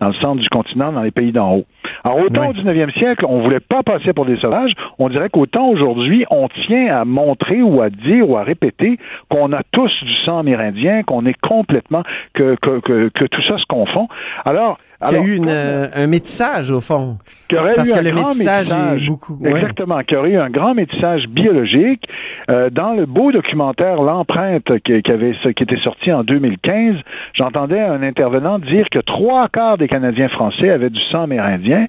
dans le centre du continent, dans les pays d'en haut. Alors autant au 19e siècle, on voulait pas passer pour des sauvages, on dirait qu'autant aujourd'hui, on tient à montrer ou à dire ou à répéter qu'on a tous du sang amérindien, qu'on est complètement que, que, que, que tout ça se confond. Alors, Qu'il y a eu une, euh, un métissage, au fond. qu'il aurait Parce eu que un le grand métissage métissage. est beaucoup. ouais. Exactement, qu'il y aurait eu un grand métissage biologique. Euh, dans le beau documentaire L'empreinte qui, qui avait, qui était sorti en 2015, j'entendais un intervenant dire que trois quarts des Canadiens français avaient du sang amérindien.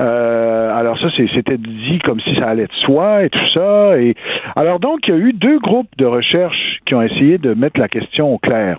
Euh, alors ça, c'était dit comme si ça allait de soi et tout ça. Et alors donc, il y a eu deux groupes de recherche qui ont essayé de mettre la question au clair.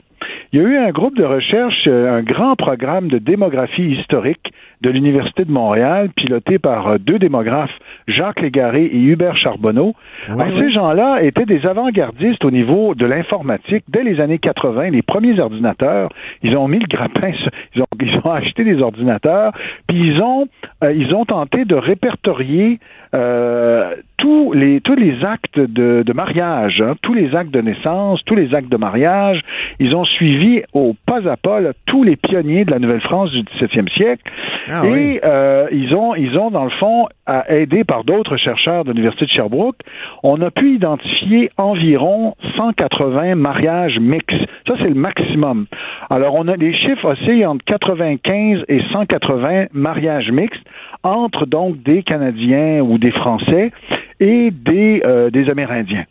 Il y a eu un groupe de recherche, euh, un grand programme de démographie historique de l'Université de Montréal, piloté par euh, deux démographes, Jacques Légaré et Hubert Charbonneau. Alors, Ces gens-là étaient des avant-gardistes au niveau de l'informatique. Dès les années 80, les premiers ordinateurs, ils ont mis le grappin, ils ont, ils ont acheté des ordinateurs, puis ils ont, euh, ils ont tenté de répertorier euh, tous les tous les actes de, de mariage, hein, tous les actes de naissance, tous les actes de mariage. Ils ont suivi au pas à pas là, tous les pionniers de la Nouvelle-France du 17e siècle. Ah et oui. euh, ils ont ils ont dans le fond, à, aidés par d'autres chercheurs de l'université de Sherbrooke, on a pu identifier environ 180 mariages mixtes. Ça c'est le maximum. Alors on a des chiffres oscillent entre 95 et 180 mariages mixtes entre donc des Canadiens ou des Français et des euh, des Amérindiens.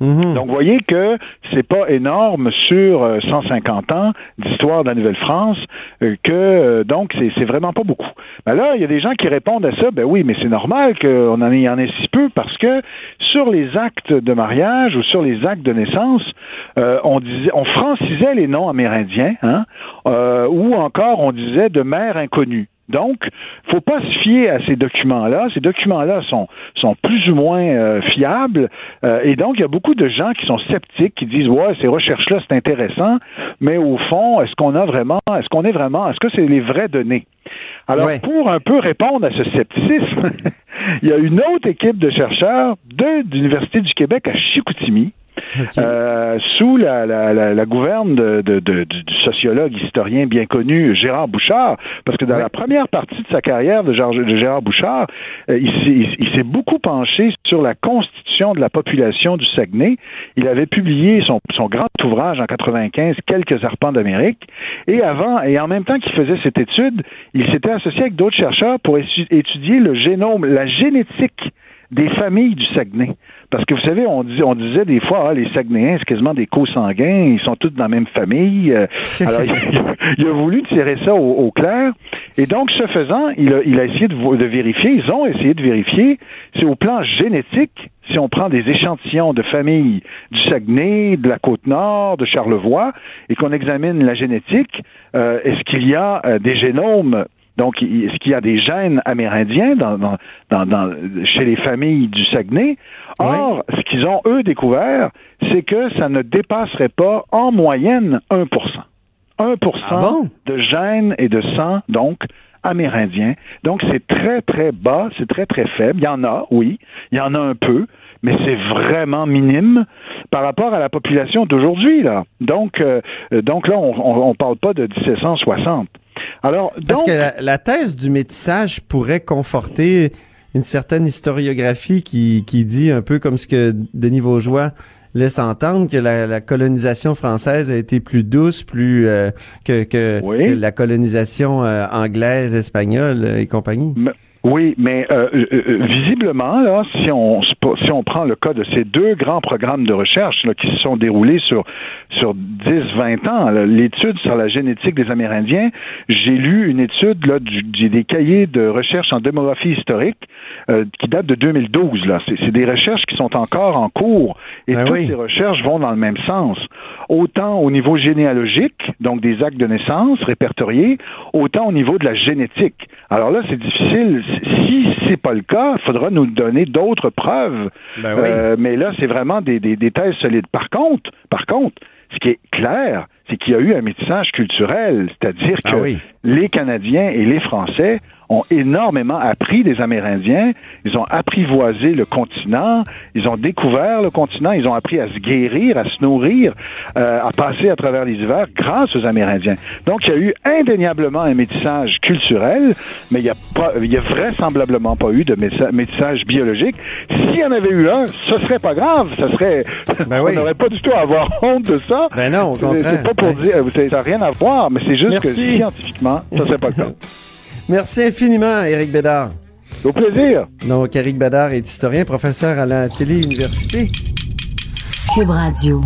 Mhm. Donc, vous voyez que c'est pas énorme sur euh, 150 ans d'histoire de la Nouvelle-France, euh, que euh, donc c'est vraiment pas beaucoup. Ben là, il y a des gens qui répondent à ça, ben oui, mais c'est normal qu'on en ait, en ait si peu parce que sur les actes de mariage ou sur les actes de naissance, euh, on disait, on francisait les noms amérindiens, hein, euh, ou encore on disait de mère inconnue. Donc, faut pas se fier à ces documents-là. Ces documents-là sont, sont plus ou moins euh, fiables. Euh, et donc, il y a beaucoup de gens qui sont sceptiques, qui disent, ouais, ces recherches-là, c'est intéressant, mais au fond, est-ce qu'on a vraiment, est-ce qu'on est vraiment, est-ce que c'est les vraies données? Alors, pour un peu répondre à ce scepticisme, il y a une autre équipe de chercheurs de, de l'Université du Québec à Chicoutimi, euh, sous la, la, la, la gouverne de, de, de, du sociologue historien bien connu Gérard Bouchard, parce que dans la première partie de sa carrière de, Gérard, Bouchard, euh, il s'est il, s'est beaucoup penché sur la constitution de la population du Saguenay. Il avait publié son, son grand ouvrage en 95, Quelques arpents d'Amérique, et avant et en même temps qu'il faisait cette étude, il s'était associé avec d'autres chercheurs pour étudier le génome, la génétique des familles du Saguenay. Parce que vous savez, on, dis, on disait des fois, ah, les Saguenayens, c'est quasiment des co-sanguins, ils sont tous dans la même famille. Euh, alors, il, il, a voulu tirer ça au, au, clair. Et donc, ce faisant, il a, il a essayé de, de vérifier, ils ont essayé de vérifier, c'est au plan génétique, si on prend des échantillons de familles du Saguenay, de la Côte-Nord, de Charlevoix, et qu'on examine la génétique, euh, est-ce qu'il y a euh, des génomes donc, est-ce qu'il y a des gènes amérindiens dans, dans, dans, dans, chez les familles du Saguenay? Or, ce qu'ils ont, eux, découvert, c'est que ça ne dépasserait pas en moyenne 1% 1 ah de gènes et de sang, donc, amérindiens. Donc, c'est très, très bas, c'est très, très faible. Il y en a, oui, il y en a un peu, mais c'est vraiment minime par rapport à la population d'aujourd'hui, là. Donc, euh, donc là, on ne parle pas de 1760. Alors, Parce que la, la, thèse du métissage pourrait conforter une certaine historiographie qui, qui dit un peu comme ce que Denis Vaugeois laisse entendre que la, la colonisation française a été plus douce, plus euh, que, que, oui. que, la colonisation euh, anglaise, espagnole et compagnie. Oui, mais euh, euh, visiblement, là, si on si on prend le cas de ces deux grands programmes de recherche là, qui se sont déroulés sur sur 10-20 ans, l'étude sur la génétique des Amérindiens, j'ai lu une étude là du, des cahiers de recherche en démographie historique euh, qui date de 2012. Là, c'est des recherches qui sont encore en cours et ben toutes oui. ces recherches vont dans le même sens, autant au niveau généalogique, donc des actes de naissance répertoriés, autant au niveau de la génétique. Alors là, c'est difficile si c'est pas le cas, il faudra nous donner d'autres preuves. Ben oui. euh, mais là, c'est vraiment des, des, des, thèses solides. Par contre, par contre, ce qui est clair, c'est qu'il y a eu un métissage culturel, c'est-à-dire que ah oui. Les Canadiens et les Français ont énormément appris des Amérindiens, ils ont apprivoisé le continent, ils ont découvert le continent, ils ont appris à se guérir, à se nourrir, euh, à passer à travers les hivers grâce aux Amérindiens. Donc il y a eu indéniablement un métissage culturel, mais il n'y a, pas, il y a vraisemblablement pas eu de métissage biologique. S'il y en avait eu un, ce serait pas grave, ça serait, ben on n'aurait pas du tout à avoir honte de ça. Ben non, au contraire. C'est pas pour ben... dire, ça n'a rien à voir, mais c'est juste Merci. que scientifiquement, ça serait pas le cas. Merci infiniment, Éric Bédard. Au plaisir. Donc, Éric Bédard est historien, professeur à la Télé-Université. Cube Radio.